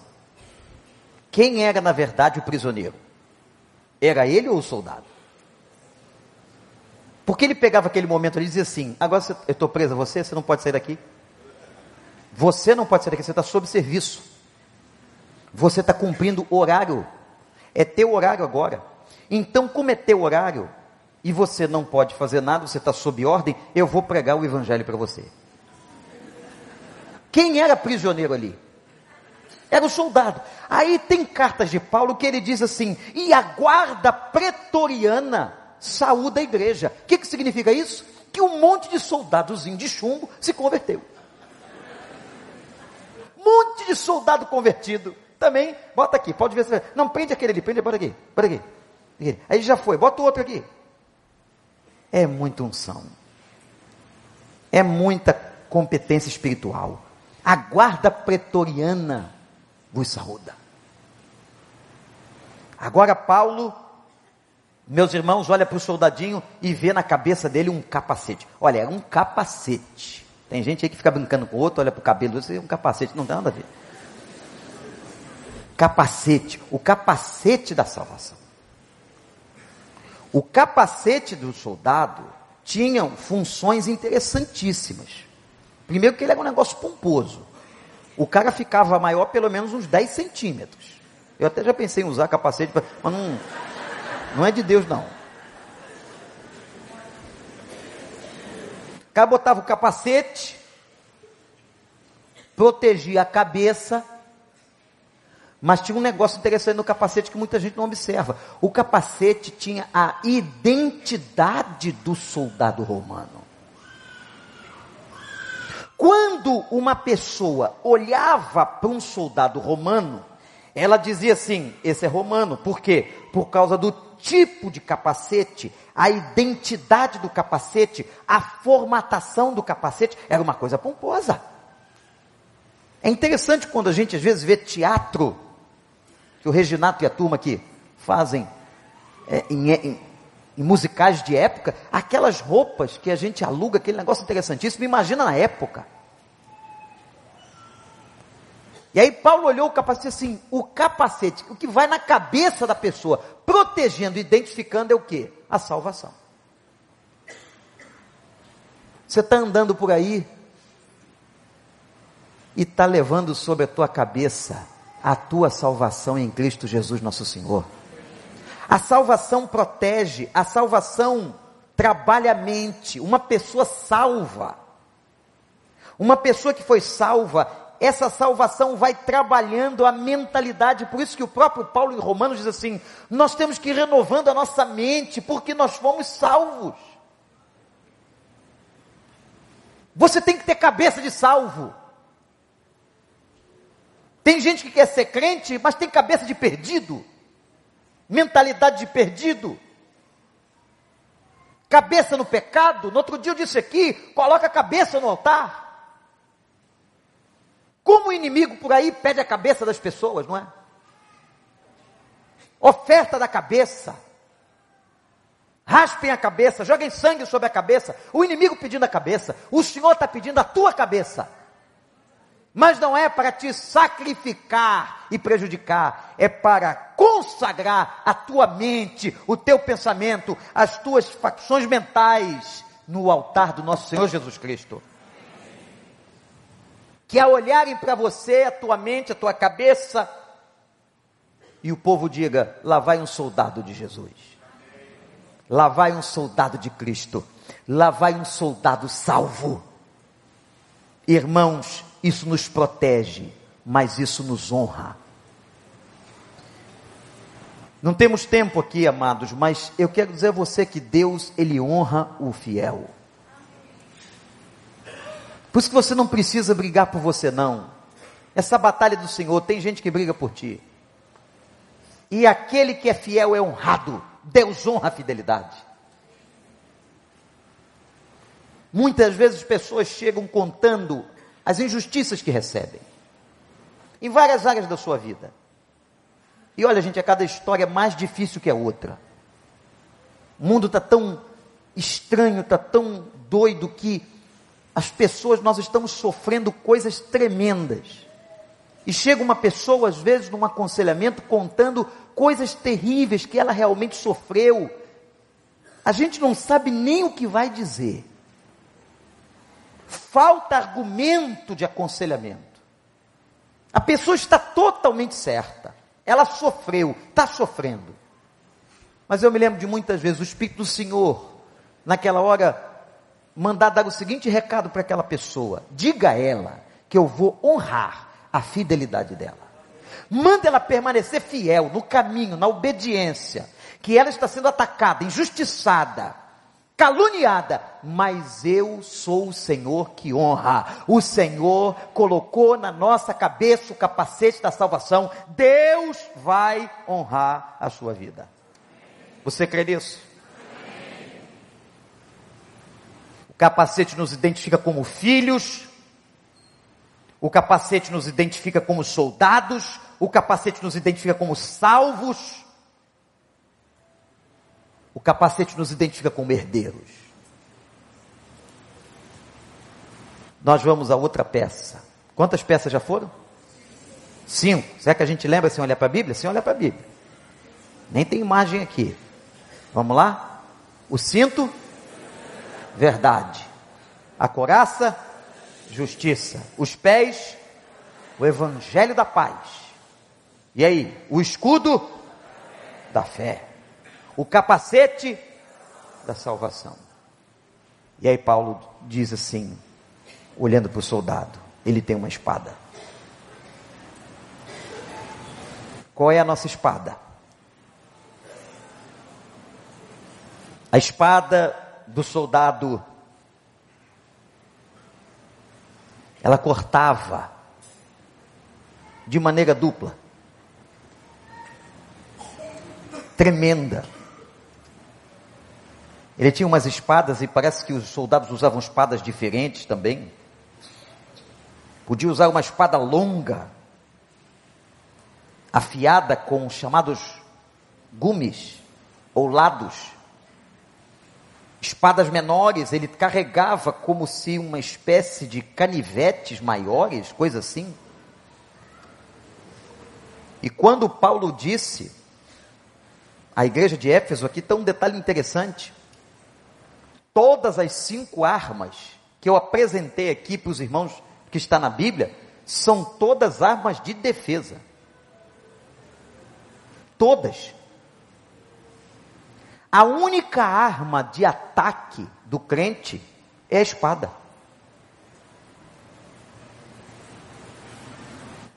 Quem era, na verdade, o prisioneiro? Era ele ou o soldado? Porque ele pegava aquele momento ali e dizia assim: agora eu estou preso a você, você não pode sair daqui. Você não pode sair daqui, você está sob serviço. Você está cumprindo horário. É teu horário agora. Então, como é teu horário, e você não pode fazer nada, você está sob ordem, eu vou pregar o evangelho para você. Quem era prisioneiro ali? Era o soldado. Aí tem cartas de Paulo que ele diz assim: e a guarda pretoriana saúda a igreja. O que, que significa isso? Que um monte de soldadozinho de chumbo se converteu monte de soldado convertido. Também, bota aqui, pode ver se. Não, prende aquele ali, prende, bota aqui, bota aqui. Aí já foi, bota o outro aqui. É muita unção. É muita competência espiritual. A guarda pretoriana vos saúda. Agora Paulo, meus irmãos, olha para o soldadinho e vê na cabeça dele um capacete. Olha, era um capacete. Tem gente aí que fica brincando com o outro, olha para o cabelo, isso é um capacete, não tem nada a ver. Capacete, o capacete da salvação. O capacete do soldado tinha funções interessantíssimas. Primeiro que ele era um negócio pomposo. O cara ficava maior pelo menos uns 10 centímetros. Eu até já pensei em usar capacete, mas não, não é de Deus não. O cara botava o capacete, protegia a cabeça, mas tinha um negócio interessante no capacete que muita gente não observa. O capacete tinha a identidade do soldado romano. Quando uma pessoa olhava para um soldado romano, ela dizia assim: esse é romano. Por quê? Por causa do tipo de capacete, a identidade do capacete, a formatação do capacete, era uma coisa pomposa. É interessante quando a gente às vezes vê teatro, que o Reginato e a turma aqui fazem é, em, em, em musicais de época, aquelas roupas que a gente aluga, aquele negócio interessantíssimo, imagina na época. E aí Paulo olhou o capacete assim, o capacete, o que vai na cabeça da pessoa, protegendo, identificando é o que? A salvação. Você está andando por aí e está levando sobre a tua cabeça a tua salvação em Cristo Jesus, nosso Senhor. A salvação protege, a salvação trabalha a mente. Uma pessoa salva, uma pessoa que foi salva, essa salvação vai trabalhando a mentalidade. Por isso que o próprio Paulo em Romanos diz assim: nós temos que ir renovando a nossa mente, porque nós fomos salvos. Você tem que ter cabeça de salvo. Tem gente que quer ser crente, mas tem cabeça de perdido, mentalidade de perdido, cabeça no pecado. No outro dia eu disse aqui: coloca a cabeça no altar. Como o inimigo por aí pede a cabeça das pessoas, não é? Oferta da cabeça. Raspem a cabeça, joguem sangue sobre a cabeça. O inimigo pedindo a cabeça. O Senhor está pedindo a tua cabeça mas não é para te sacrificar e prejudicar, é para consagrar a tua mente, o teu pensamento, as tuas facções mentais no altar do nosso Senhor Jesus Cristo. Que ao olharem para você, a tua mente, a tua cabeça, e o povo diga: lá vai um soldado de Jesus, lá vai um soldado de Cristo, lá vai um soldado salvo. Irmãos, isso nos protege, mas isso nos honra. Não temos tempo aqui, amados, mas eu quero dizer a você que Deus, Ele honra o fiel. Por isso que você não precisa brigar por você, não. Essa batalha do Senhor, tem gente que briga por ti. E aquele que é fiel é honrado. Deus honra a fidelidade. Muitas vezes pessoas chegam contando as injustiças que recebem, em várias áreas da sua vida. E olha, gente, a cada história é mais difícil que a outra. O mundo está tão estranho, está tão doido que as pessoas, nós estamos sofrendo coisas tremendas. E chega uma pessoa, às vezes, num aconselhamento, contando coisas terríveis que ela realmente sofreu. A gente não sabe nem o que vai dizer falta argumento de aconselhamento. A pessoa está totalmente certa. Ela sofreu, está sofrendo. Mas eu me lembro de muitas vezes o Espírito do Senhor, naquela hora, mandar dar o seguinte recado para aquela pessoa: diga a ela que eu vou honrar a fidelidade dela. Manda ela permanecer fiel no caminho, na obediência, que ela está sendo atacada, injustiçada, caluniada, mas eu sou o Senhor que honra. O Senhor colocou na nossa cabeça o capacete da salvação. Deus vai honrar a sua vida. Você crê nisso? O capacete nos identifica como filhos. O capacete nos identifica como soldados. O capacete nos identifica como salvos. O capacete nos identifica como herdeiros. Nós vamos a outra peça. Quantas peças já foram? Cinco. Será que a gente lembra sem olhar para a Bíblia? Sem olhar para a Bíblia. Nem tem imagem aqui. Vamos lá? O cinto, verdade. A coraça, justiça. Os pés, o evangelho da paz. E aí? O escudo da fé o capacete da salvação. E aí Paulo diz assim, olhando para o soldado, ele tem uma espada. Qual é a nossa espada? A espada do soldado, ela cortava de maneira dupla, tremenda. Ele tinha umas espadas e parece que os soldados usavam espadas diferentes também. Podia usar uma espada longa, afiada com chamados gumes ou lados. Espadas menores, ele carregava como se uma espécie de canivetes maiores, coisa assim. E quando Paulo disse a igreja de Éfeso aqui tem um detalhe interessante. Todas as cinco armas que eu apresentei aqui para os irmãos que está na Bíblia são todas armas de defesa. Todas. A única arma de ataque do crente é a espada.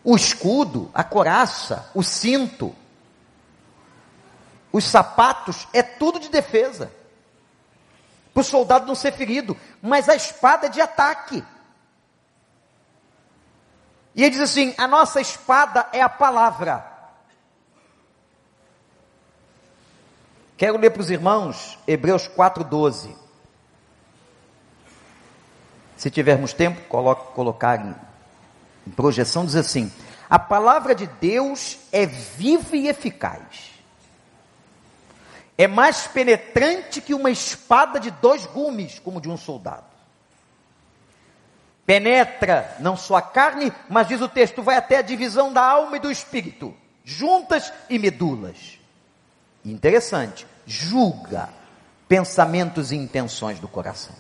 O escudo, a coraça, o cinto, os sapatos, é tudo de defesa. Para o soldado não ser ferido. Mas a espada é de ataque. E ele diz assim: a nossa espada é a palavra. Quero ler para os irmãos Hebreus 4,12. Se tivermos tempo, coloque, colocar em, em projeção, diz assim: A palavra de Deus é viva e eficaz. É mais penetrante que uma espada de dois gumes, como de um soldado. Penetra não só a carne, mas diz o texto, vai até a divisão da alma e do espírito, juntas e medulas. Interessante, julga pensamentos e intenções do coração.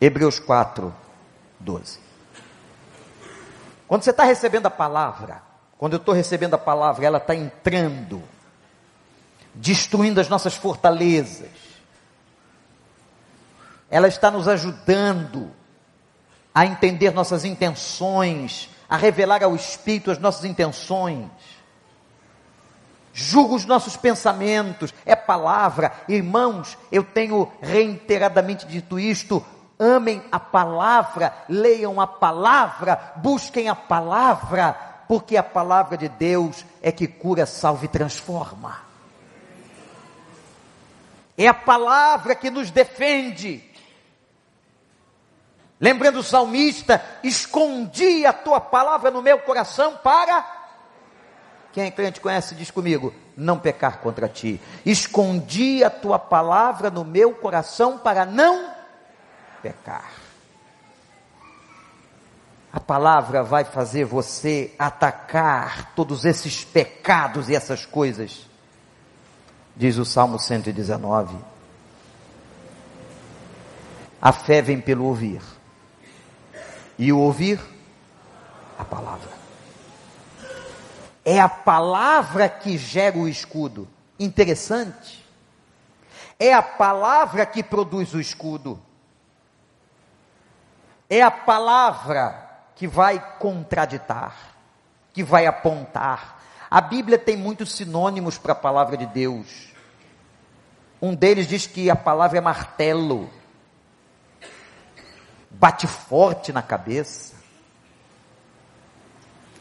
Hebreus 4, 12. Quando você está recebendo a palavra, quando eu estou recebendo a palavra, ela está entrando, destruindo as nossas fortalezas, ela está nos ajudando a entender nossas intenções, a revelar ao Espírito as nossas intenções, julga os nossos pensamentos, é palavra, irmãos, eu tenho reiteradamente dito isto, amem a palavra, leiam a palavra, busquem a palavra, porque a palavra de Deus é que cura, salva e transforma. É a palavra que nos defende. Lembrando o salmista, escondi a tua palavra no meu coração para. Quem é crente conhece, diz comigo, não pecar contra ti. Escondi a tua palavra no meu coração para não pecar. A palavra vai fazer você atacar todos esses pecados e essas coisas. Diz o Salmo 119. A fé vem pelo ouvir. E o ouvir a palavra. É a palavra que gera o escudo. Interessante. É a palavra que produz o escudo. É a palavra que vai contraditar, que vai apontar. A Bíblia tem muitos sinônimos para a palavra de Deus. Um deles diz que a palavra é martelo, bate forte na cabeça.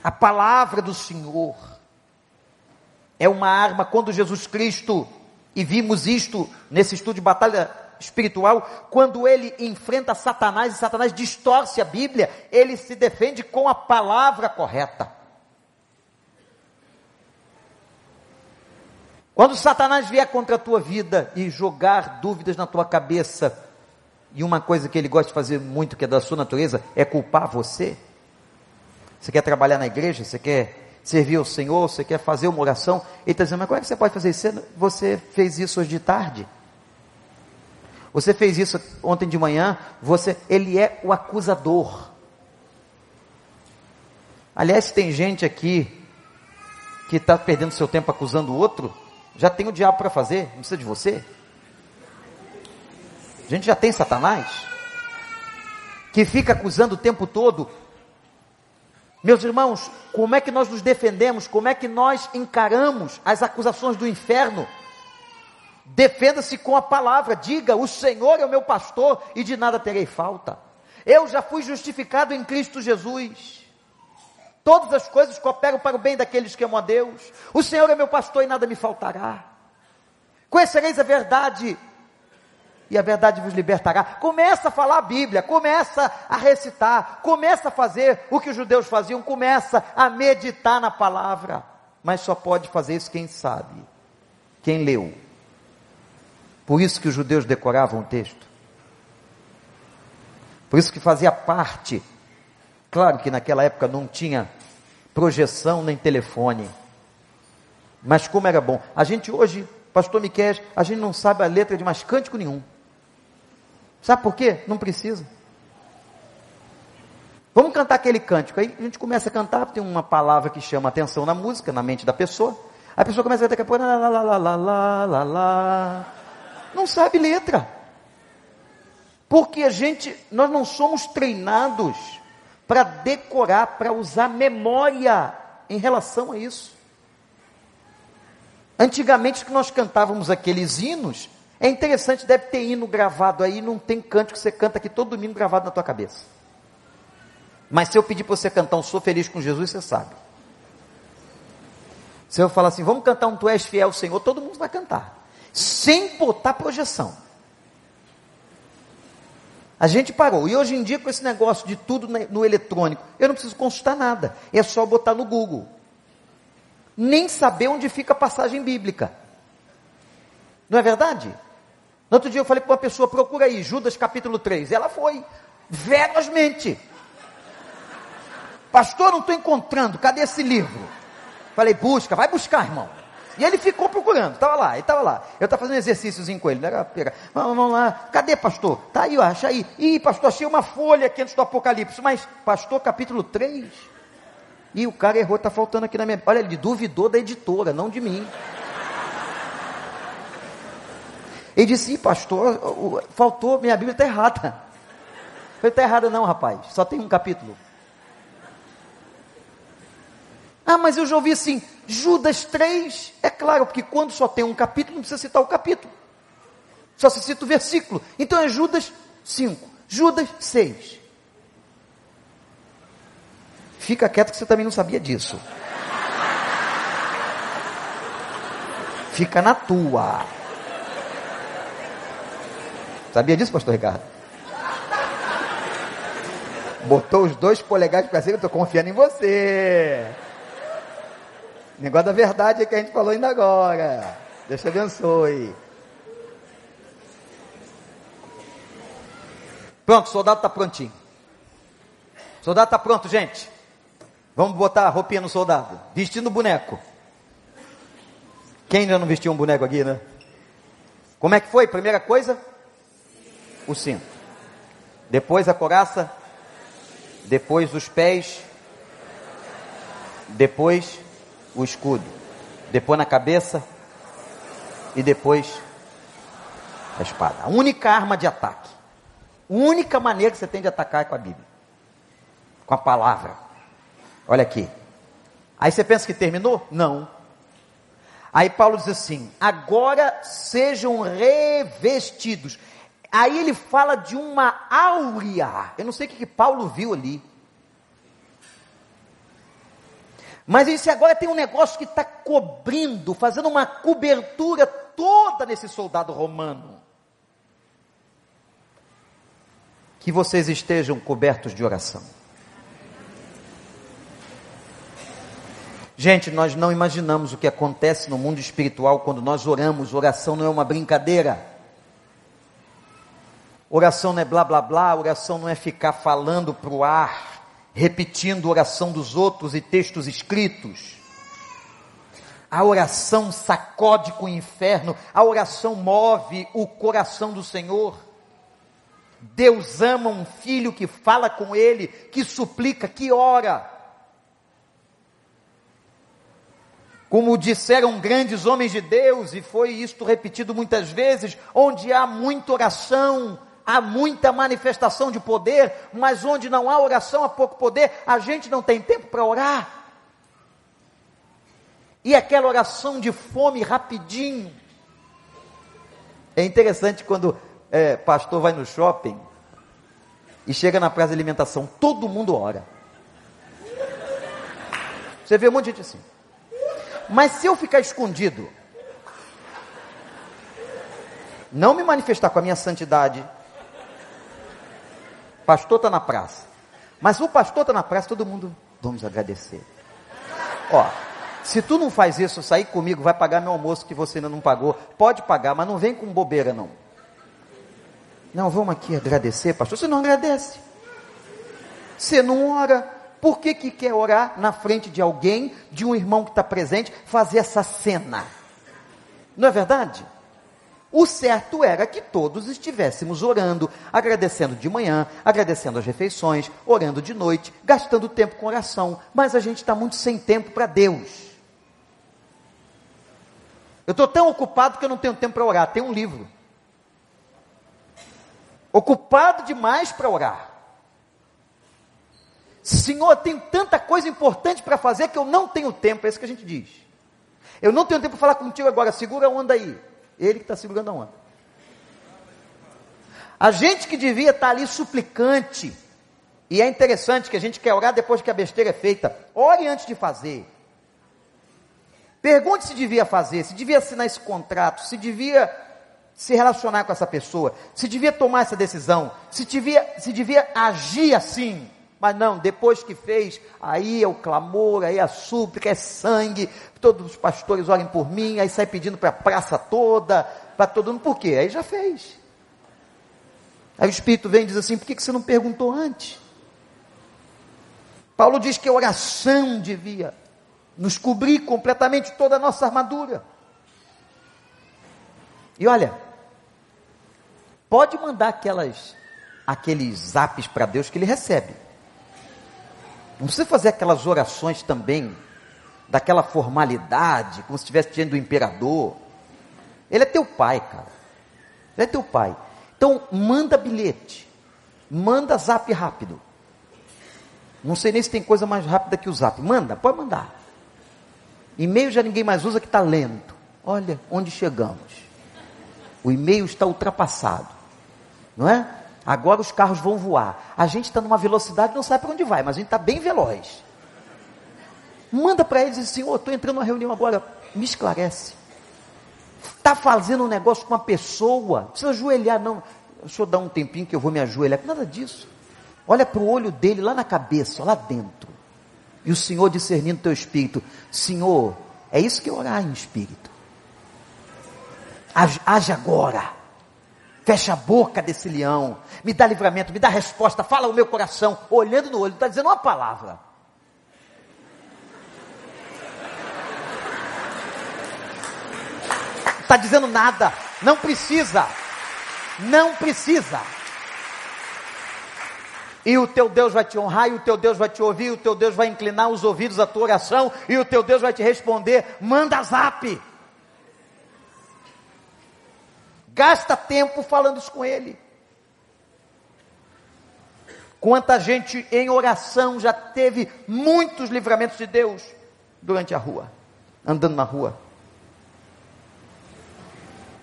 A palavra do Senhor é uma arma. Quando Jesus Cristo, e vimos isto nesse estudo de batalha espiritual, quando ele enfrenta Satanás e Satanás distorce a Bíblia, ele se defende com a palavra correta. Quando Satanás vier contra a tua vida e jogar dúvidas na tua cabeça, e uma coisa que ele gosta de fazer muito, que é da sua natureza, é culpar você. Você quer trabalhar na igreja, você quer servir ao Senhor, você quer fazer uma oração, ele está dizendo, mas como é que você pode fazer isso? Você fez isso hoje de tarde. Você fez isso ontem de manhã, você, ele é o acusador. Aliás, tem gente aqui que está perdendo seu tempo acusando o outro, já tem o diabo para fazer, não precisa de você. A gente já tem Satanás, que fica acusando o tempo todo. Meus irmãos, como é que nós nos defendemos? Como é que nós encaramos as acusações do inferno? Defenda-se com a palavra, diga: O Senhor é o meu pastor e de nada terei falta. Eu já fui justificado em Cristo Jesus. Todas as coisas cooperam para o bem daqueles que amam a Deus. O Senhor é meu pastor e nada me faltará. Conhecereis a verdade e a verdade vos libertará. Começa a falar a Bíblia, começa a recitar, começa a fazer o que os judeus faziam, começa a meditar na palavra. Mas só pode fazer isso quem sabe, quem leu. Por isso que os judeus decoravam o texto. Por isso que fazia parte. Claro que naquela época não tinha projeção nem telefone. Mas como era bom. A gente hoje, pastor Miquel, a gente não sabe a letra de mais cântico nenhum. Sabe por quê? Não precisa. Vamos cantar aquele cântico. Aí a gente começa a cantar, tem uma palavra que chama atenção na música, na mente da pessoa. A pessoa começa a daqui a pouco, lá, lá, lá, lá, lá, lá, lá. Não sabe letra. Porque a gente, nós não somos treinados para decorar, para usar memória em relação a isso. Antigamente que nós cantávamos aqueles hinos, é interessante, deve ter hino gravado aí, não tem canto que você canta aqui todo domingo gravado na tua cabeça. Mas se eu pedir para você cantar um Sou Feliz com Jesus, você sabe. Se eu falar assim, vamos cantar um Tu és fiel, Senhor, todo mundo vai cantar. Sem botar projeção. A gente parou. E hoje em dia, com esse negócio de tudo no eletrônico, eu não preciso consultar nada. É só botar no Google. Nem saber onde fica a passagem bíblica. Não é verdade? No outro dia eu falei para uma pessoa, procura aí, Judas capítulo 3. Ela foi, velozmente. Pastor, não estou encontrando, cadê esse livro? Falei, busca, vai buscar, irmão. E ele ficou procurando, estava lá, ele estava lá. Eu estava fazendo exercícios com ele, né? Vamos, vamos lá, cadê pastor? Tá aí, ó, acha aí. Ih, pastor, achei uma folha aqui antes do Apocalipse, mas, pastor, capítulo 3. E o cara errou, está faltando aqui na minha. Olha, ele duvidou da editora, não de mim. Ele disse, pastor, faltou, minha Bíblia está errada. Eu falei, está errada não, rapaz, só tem um capítulo. Ah, mas eu já ouvi assim, Judas 3, é claro, porque quando só tem um capítulo, não precisa citar o capítulo. Só se cita o versículo. Então é Judas 5, Judas 6. Fica quieto que você também não sabia disso. Fica na tua. Sabia disso, pastor Ricardo? Botou os dois polegares para cima, eu estou confiando em você. Negócio da verdade é que a gente falou ainda agora. Deus te abençoe. Pronto, o soldado está prontinho. O soldado está pronto, gente. Vamos botar a roupinha no soldado. Vestindo o boneco. Quem ainda não vestiu um boneco aqui, né? Como é que foi? Primeira coisa, o cinto. Depois a coraça. Depois os pés. Depois o escudo. Depois na cabeça. E depois a espada. A única arma de ataque. A única maneira que você tem de atacar é com a Bíblia. Com a palavra. Olha aqui. Aí você pensa que terminou? Não. Aí Paulo diz assim: agora sejam revestidos. Aí ele fala de uma áurea. Eu não sei o que, que Paulo viu ali. Mas ele disse: agora tem um negócio que está cobrindo, fazendo uma cobertura toda nesse soldado romano. Que vocês estejam cobertos de oração. Gente, nós não imaginamos o que acontece no mundo espiritual quando nós oramos. Oração não é uma brincadeira. Oração não é blá blá blá, oração não é ficar falando para o ar, repetindo oração dos outros e textos escritos. A oração sacode com o inferno, a oração move o coração do Senhor. Deus ama um filho que fala com ele, que suplica, que ora. Como disseram grandes homens de Deus, e foi isto repetido muitas vezes, onde há muita oração, há muita manifestação de poder, mas onde não há oração, há pouco poder, a gente não tem tempo para orar. E aquela oração de fome rapidinho. É interessante quando é, pastor vai no shopping e chega na praça de alimentação, todo mundo ora. Você vê um monte de gente assim. Mas se eu ficar escondido, não me manifestar com a minha santidade, Pastor está na praça. Mas o pastor está na praça, todo mundo, vamos agradecer. Ó, se tu não faz isso, sair comigo, vai pagar meu almoço que você ainda não pagou. Pode pagar, mas não vem com bobeira não. Não, vamos aqui agradecer, pastor. Você não agradece. Você não ora. por que, que quer orar na frente de alguém, de um irmão que está presente, fazer essa cena? Não é verdade? O certo era que todos estivéssemos orando, agradecendo de manhã, agradecendo as refeições, orando de noite, gastando tempo com oração, mas a gente está muito sem tempo para Deus. Eu estou tão ocupado que eu não tenho tempo para orar. Tem um livro. Ocupado demais para orar. Senhor, tenho tanta coisa importante para fazer que eu não tenho tempo. É isso que a gente diz. Eu não tenho tempo para falar contigo agora. Segura a onda aí. Ele que está segurando a onda. A gente que devia estar tá ali suplicante, e é interessante que a gente quer orar depois que a besteira é feita. Ore antes de fazer. Pergunte se devia fazer, se devia assinar esse contrato, se devia se relacionar com essa pessoa, se devia tomar essa decisão, se devia, se devia agir assim. Mas não, depois que fez, aí é o clamor, aí é a súplica, é sangue, todos os pastores orem por mim, aí sai pedindo para a praça toda, para todo mundo, por quê? Aí já fez. Aí o Espírito vem e diz assim: por que, que você não perguntou antes? Paulo diz que a oração devia nos cobrir completamente toda a nossa armadura. E olha, pode mandar aquelas, aqueles zaps para Deus que ele recebe. Não precisa fazer aquelas orações também, daquela formalidade, como se estivesse diante do imperador. Ele é teu pai, cara. Ele é teu pai. Então, manda bilhete. Manda zap rápido. Não sei nem se tem coisa mais rápida que o zap. Manda, pode mandar. E-mail já ninguém mais usa que está lento. Olha onde chegamos. O e-mail está ultrapassado. Não é? Agora os carros vão voar. A gente está numa velocidade, não sabe para onde vai, mas a gente está bem veloz. Manda para eles assim: oh, estou entrando numa reunião agora, me esclarece. Está fazendo um negócio com uma pessoa, não precisa ajoelhar, não. Deixa eu dar um tempinho que eu vou me ajoelhar. Nada disso. Olha para o olho dele lá na cabeça, lá dentro. E o Senhor discernindo teu espírito: Senhor, é isso que é orar em espírito. Age agora. Fecha a boca desse leão. Me dá livramento, me dá resposta. Fala o meu coração. Olhando no olho, está dizendo uma palavra. Está dizendo nada. Não precisa. Não precisa. E o teu Deus vai te honrar, e o teu Deus vai te ouvir, e o teu Deus vai inclinar os ouvidos à tua oração, e o teu Deus vai te responder. Manda zap. Gasta tempo falando isso com Ele. Quanta gente em oração já teve muitos livramentos de Deus durante a rua, andando na rua.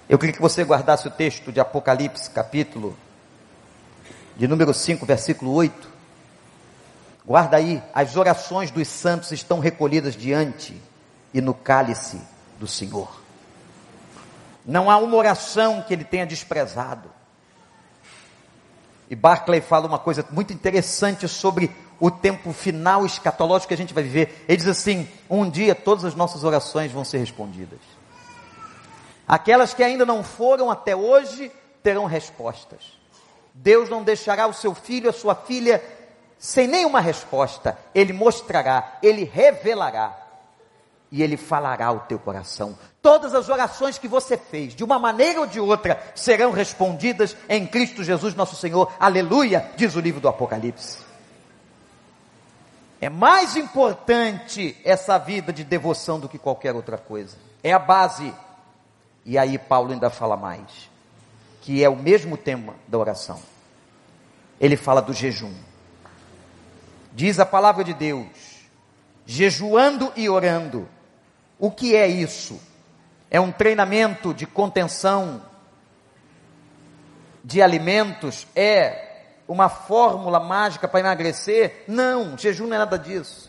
Eu queria que você guardasse o texto de Apocalipse, capítulo de número 5, versículo 8. Guarda aí, as orações dos santos estão recolhidas diante e no cálice do Senhor. Não há uma oração que ele tenha desprezado. E Barclay fala uma coisa muito interessante sobre o tempo final escatológico que a gente vai viver. Ele diz assim: um dia todas as nossas orações vão ser respondidas. Aquelas que ainda não foram até hoje terão respostas. Deus não deixará o seu filho, a sua filha, sem nenhuma resposta. Ele mostrará, ele revelará e ele falará o teu coração. Todas as orações que você fez, de uma maneira ou de outra, serão respondidas em Cristo Jesus, nosso Senhor. Aleluia, diz o livro do Apocalipse. É mais importante essa vida de devoção do que qualquer outra coisa. É a base. E aí Paulo ainda fala mais, que é o mesmo tema da oração. Ele fala do jejum. Diz a palavra de Deus: jejuando e orando o que é isso? É um treinamento de contenção de alimentos? É uma fórmula mágica para emagrecer? Não, jejum não é nada disso.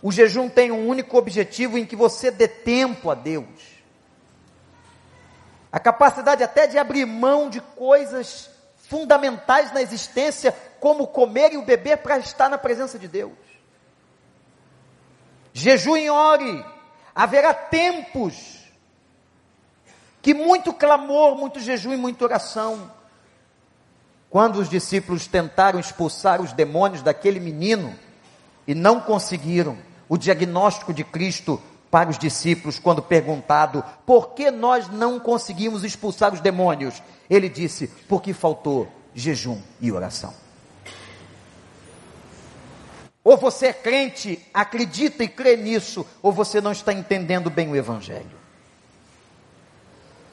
O jejum tem um único objetivo em que você dê tempo a Deus. A capacidade até de abrir mão de coisas fundamentais na existência, como comer e o beber para estar na presença de Deus. Jejum e ore haverá tempos que muito clamor, muito jejum e muita oração. Quando os discípulos tentaram expulsar os demônios daquele menino, e não conseguiram o diagnóstico de Cristo para os discípulos quando perguntado por que nós não conseguimos expulsar os demônios. Ele disse: porque faltou jejum e oração. Ou você é crente, acredita e crê nisso, ou você não está entendendo bem o Evangelho.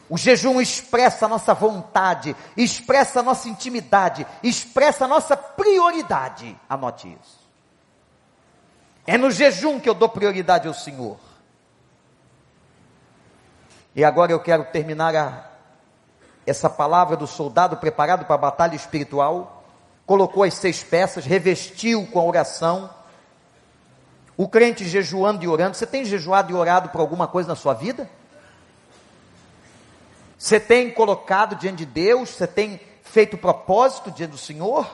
O jejum expressa a nossa vontade, expressa a nossa intimidade, expressa a nossa prioridade. Anote isso. É no jejum que eu dou prioridade ao Senhor. E agora eu quero terminar a, essa palavra do soldado preparado para a batalha espiritual. Colocou as seis peças, revestiu com a oração. O crente jejuando e orando. Você tem jejuado e orado por alguma coisa na sua vida? Você tem colocado diante de Deus? Você tem feito propósito diante do Senhor?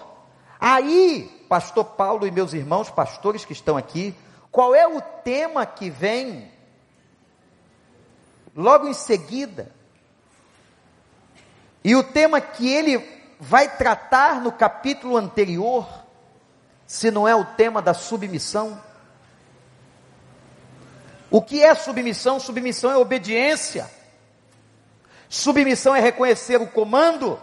Aí pastor Paulo e meus irmãos pastores que estão aqui, qual é o tema que vem logo em seguida? E o tema que ele vai tratar no capítulo anterior, se não é o tema da submissão? O que é submissão? Submissão é obediência. Submissão é reconhecer o comando.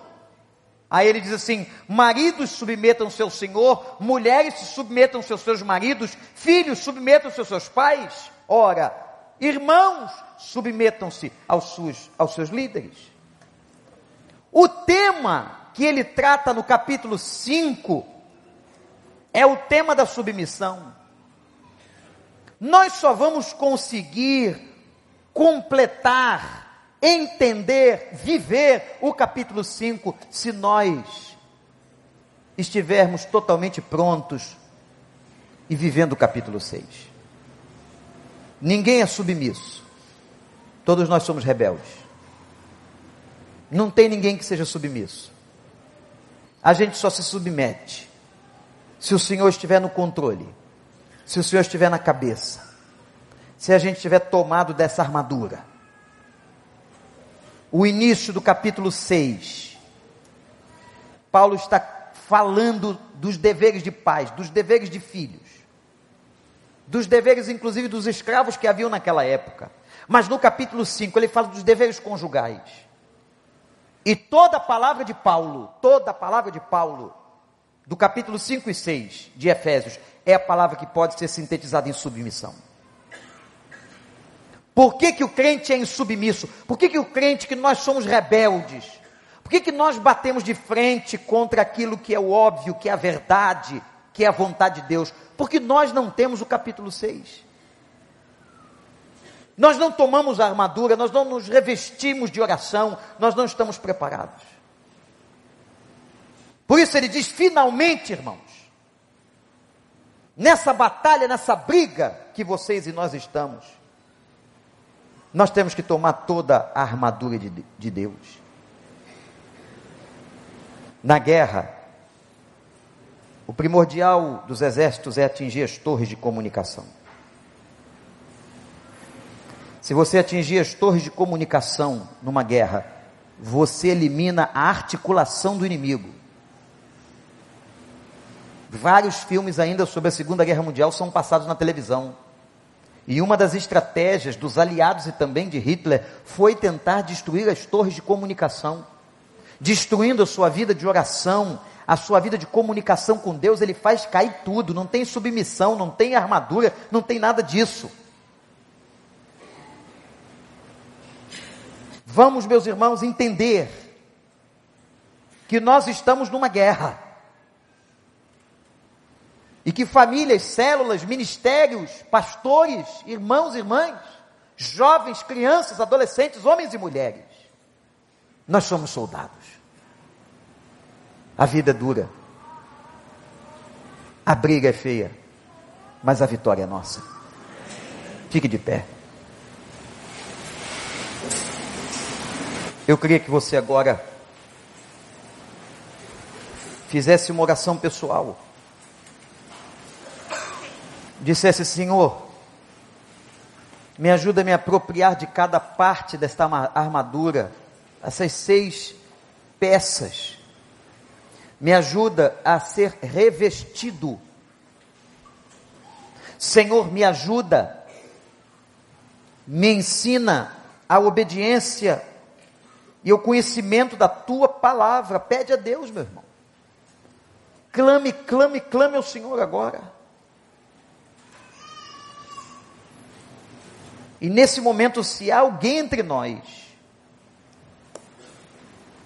Aí ele diz assim: maridos submetam seu senhor, mulheres se submetam seus seus maridos, filhos submetam seus seus pais. Ora, irmãos submetam-se aos seus, aos seus líderes. O tema que ele trata no capítulo 5 é o tema da submissão. Nós só vamos conseguir completar entender, viver o capítulo 5, se nós estivermos totalmente prontos e vivendo o capítulo 6. Ninguém é submisso. Todos nós somos rebeldes. Não tem ninguém que seja submisso. A gente só se submete se o Senhor estiver no controle, se o Senhor estiver na cabeça, se a gente estiver tomado dessa armadura o início do capítulo 6. Paulo está falando dos deveres de pais, dos deveres de filhos, dos deveres inclusive dos escravos que haviam naquela época. Mas no capítulo 5 ele fala dos deveres conjugais. E toda a palavra de Paulo, toda a palavra de Paulo, do capítulo 5 e 6 de Efésios, é a palavra que pode ser sintetizada em submissão. Por que, que o crente é insubmisso? Por que, que o crente, que nós somos rebeldes? Por que, que nós batemos de frente contra aquilo que é o óbvio, que é a verdade, que é a vontade de Deus? Porque nós não temos o capítulo 6. Nós não tomamos a armadura, nós não nos revestimos de oração, nós não estamos preparados. Por isso ele diz: finalmente, irmãos, nessa batalha, nessa briga que vocês e nós estamos, nós temos que tomar toda a armadura de, de Deus. Na guerra, o primordial dos exércitos é atingir as torres de comunicação. Se você atingir as torres de comunicação numa guerra, você elimina a articulação do inimigo. Vários filmes ainda sobre a Segunda Guerra Mundial são passados na televisão. E uma das estratégias dos aliados e também de Hitler foi tentar destruir as torres de comunicação, destruindo a sua vida de oração, a sua vida de comunicação com Deus, ele faz cair tudo, não tem submissão, não tem armadura, não tem nada disso. Vamos, meus irmãos, entender que nós estamos numa guerra e que famílias, células, ministérios, pastores, irmãos e irmãs, jovens, crianças, adolescentes, homens e mulheres, nós somos soldados. A vida é dura. A briga é feia. Mas a vitória é nossa. Fique de pé. Eu queria que você agora fizesse uma oração pessoal dissesse: Senhor, me ajuda a me apropriar de cada parte desta armadura, essas seis peças. Me ajuda a ser revestido Senhor, me ajuda, me ensina a obediência e o conhecimento da tua palavra. Pede a Deus, meu irmão. Clame, clame, clame ao Senhor agora. E nesse momento, se há alguém entre nós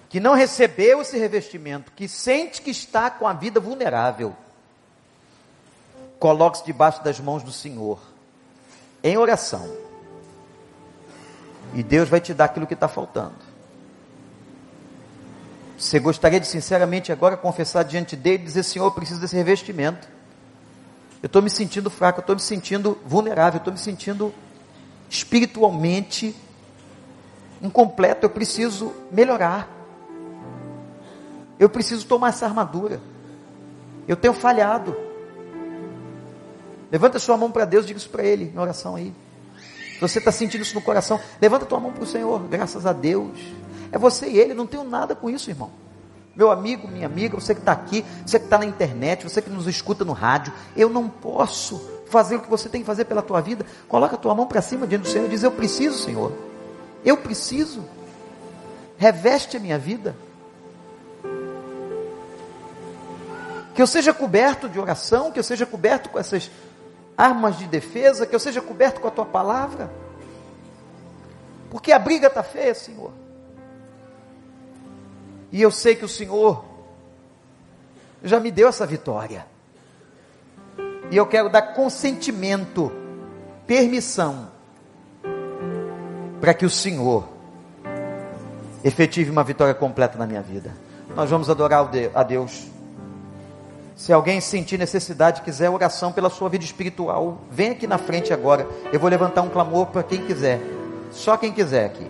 que não recebeu esse revestimento, que sente que está com a vida vulnerável, coloque-se debaixo das mãos do Senhor, em oração. E Deus vai te dar aquilo que está faltando. Você gostaria de sinceramente agora confessar diante dele e dizer: Senhor, eu preciso desse revestimento. Eu estou me sentindo fraco, eu estou me sentindo vulnerável, eu estou me sentindo espiritualmente incompleto. Eu preciso melhorar. Eu preciso tomar essa armadura. Eu tenho falhado. Levanta sua mão para Deus, diga isso para Ele em oração aí. Se você está sentindo isso no coração, levanta tua mão para o Senhor, graças a Deus. É você e Ele, não tenho nada com isso, irmão. Meu amigo, minha amiga, você que está aqui, você que está na internet, você que nos escuta no rádio, eu não posso fazer o que você tem que fazer pela tua vida. Coloca a tua mão para cima diante do Senhor e diz: Eu preciso, Senhor. Eu preciso. Reveste a minha vida. Que eu seja coberto de oração, que eu seja coberto com essas armas de defesa, que eu seja coberto com a tua palavra. Porque a briga está feia, Senhor. E eu sei que o Senhor já me deu essa vitória. E eu quero dar consentimento, permissão, para que o Senhor efetive uma vitória completa na minha vida. Nós vamos adorar a Deus. Se alguém sentir necessidade, quiser oração pela sua vida espiritual, vem aqui na frente agora. Eu vou levantar um clamor para quem quiser. Só quem quiser aqui.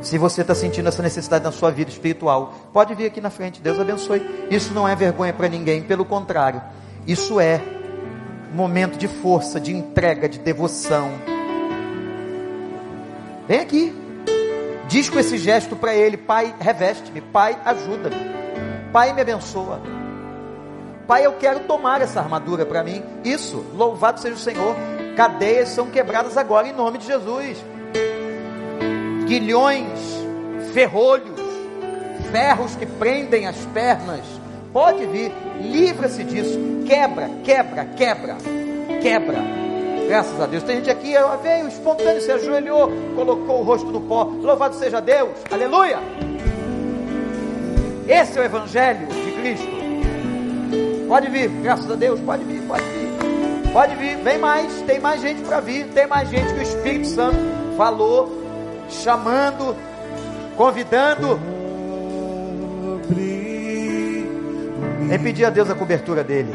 Se você está sentindo essa necessidade na sua vida espiritual, pode vir aqui na frente. Deus abençoe. Isso não é vergonha para ninguém, pelo contrário, isso é momento de força, de entrega, de devoção. Vem aqui. Diz com esse gesto para ele: Pai, reveste-me. Pai, ajuda-me. Pai, me abençoa. Pai, eu quero tomar essa armadura para mim. Isso, louvado seja o Senhor. Cadeias são quebradas agora em nome de Jesus. Guilhões, ferrolhos, ferros que prendem as pernas. Pode vir, livra-se disso. Quebra, quebra, quebra, quebra. Graças a Deus. Tem gente aqui, veio espontâneo, se ajoelhou, colocou o rosto no pó. Louvado seja Deus. Aleluia. Esse é o Evangelho de Cristo. Pode vir, graças a Deus, pode vir, pode vir. Pode vir, vem mais, tem mais gente para vir, tem mais gente que o Espírito Santo falou, chamando, convidando. Vem pedir a Deus a cobertura dele.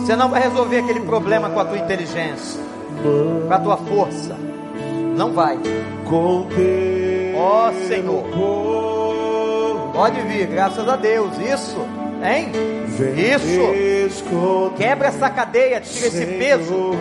Você não vai resolver aquele problema com a tua inteligência, com a tua força. Não vai. Ó oh, Senhor. Pode vir, graças a Deus. Isso. Hein? Isso. Quebra essa cadeia, tira esse peso.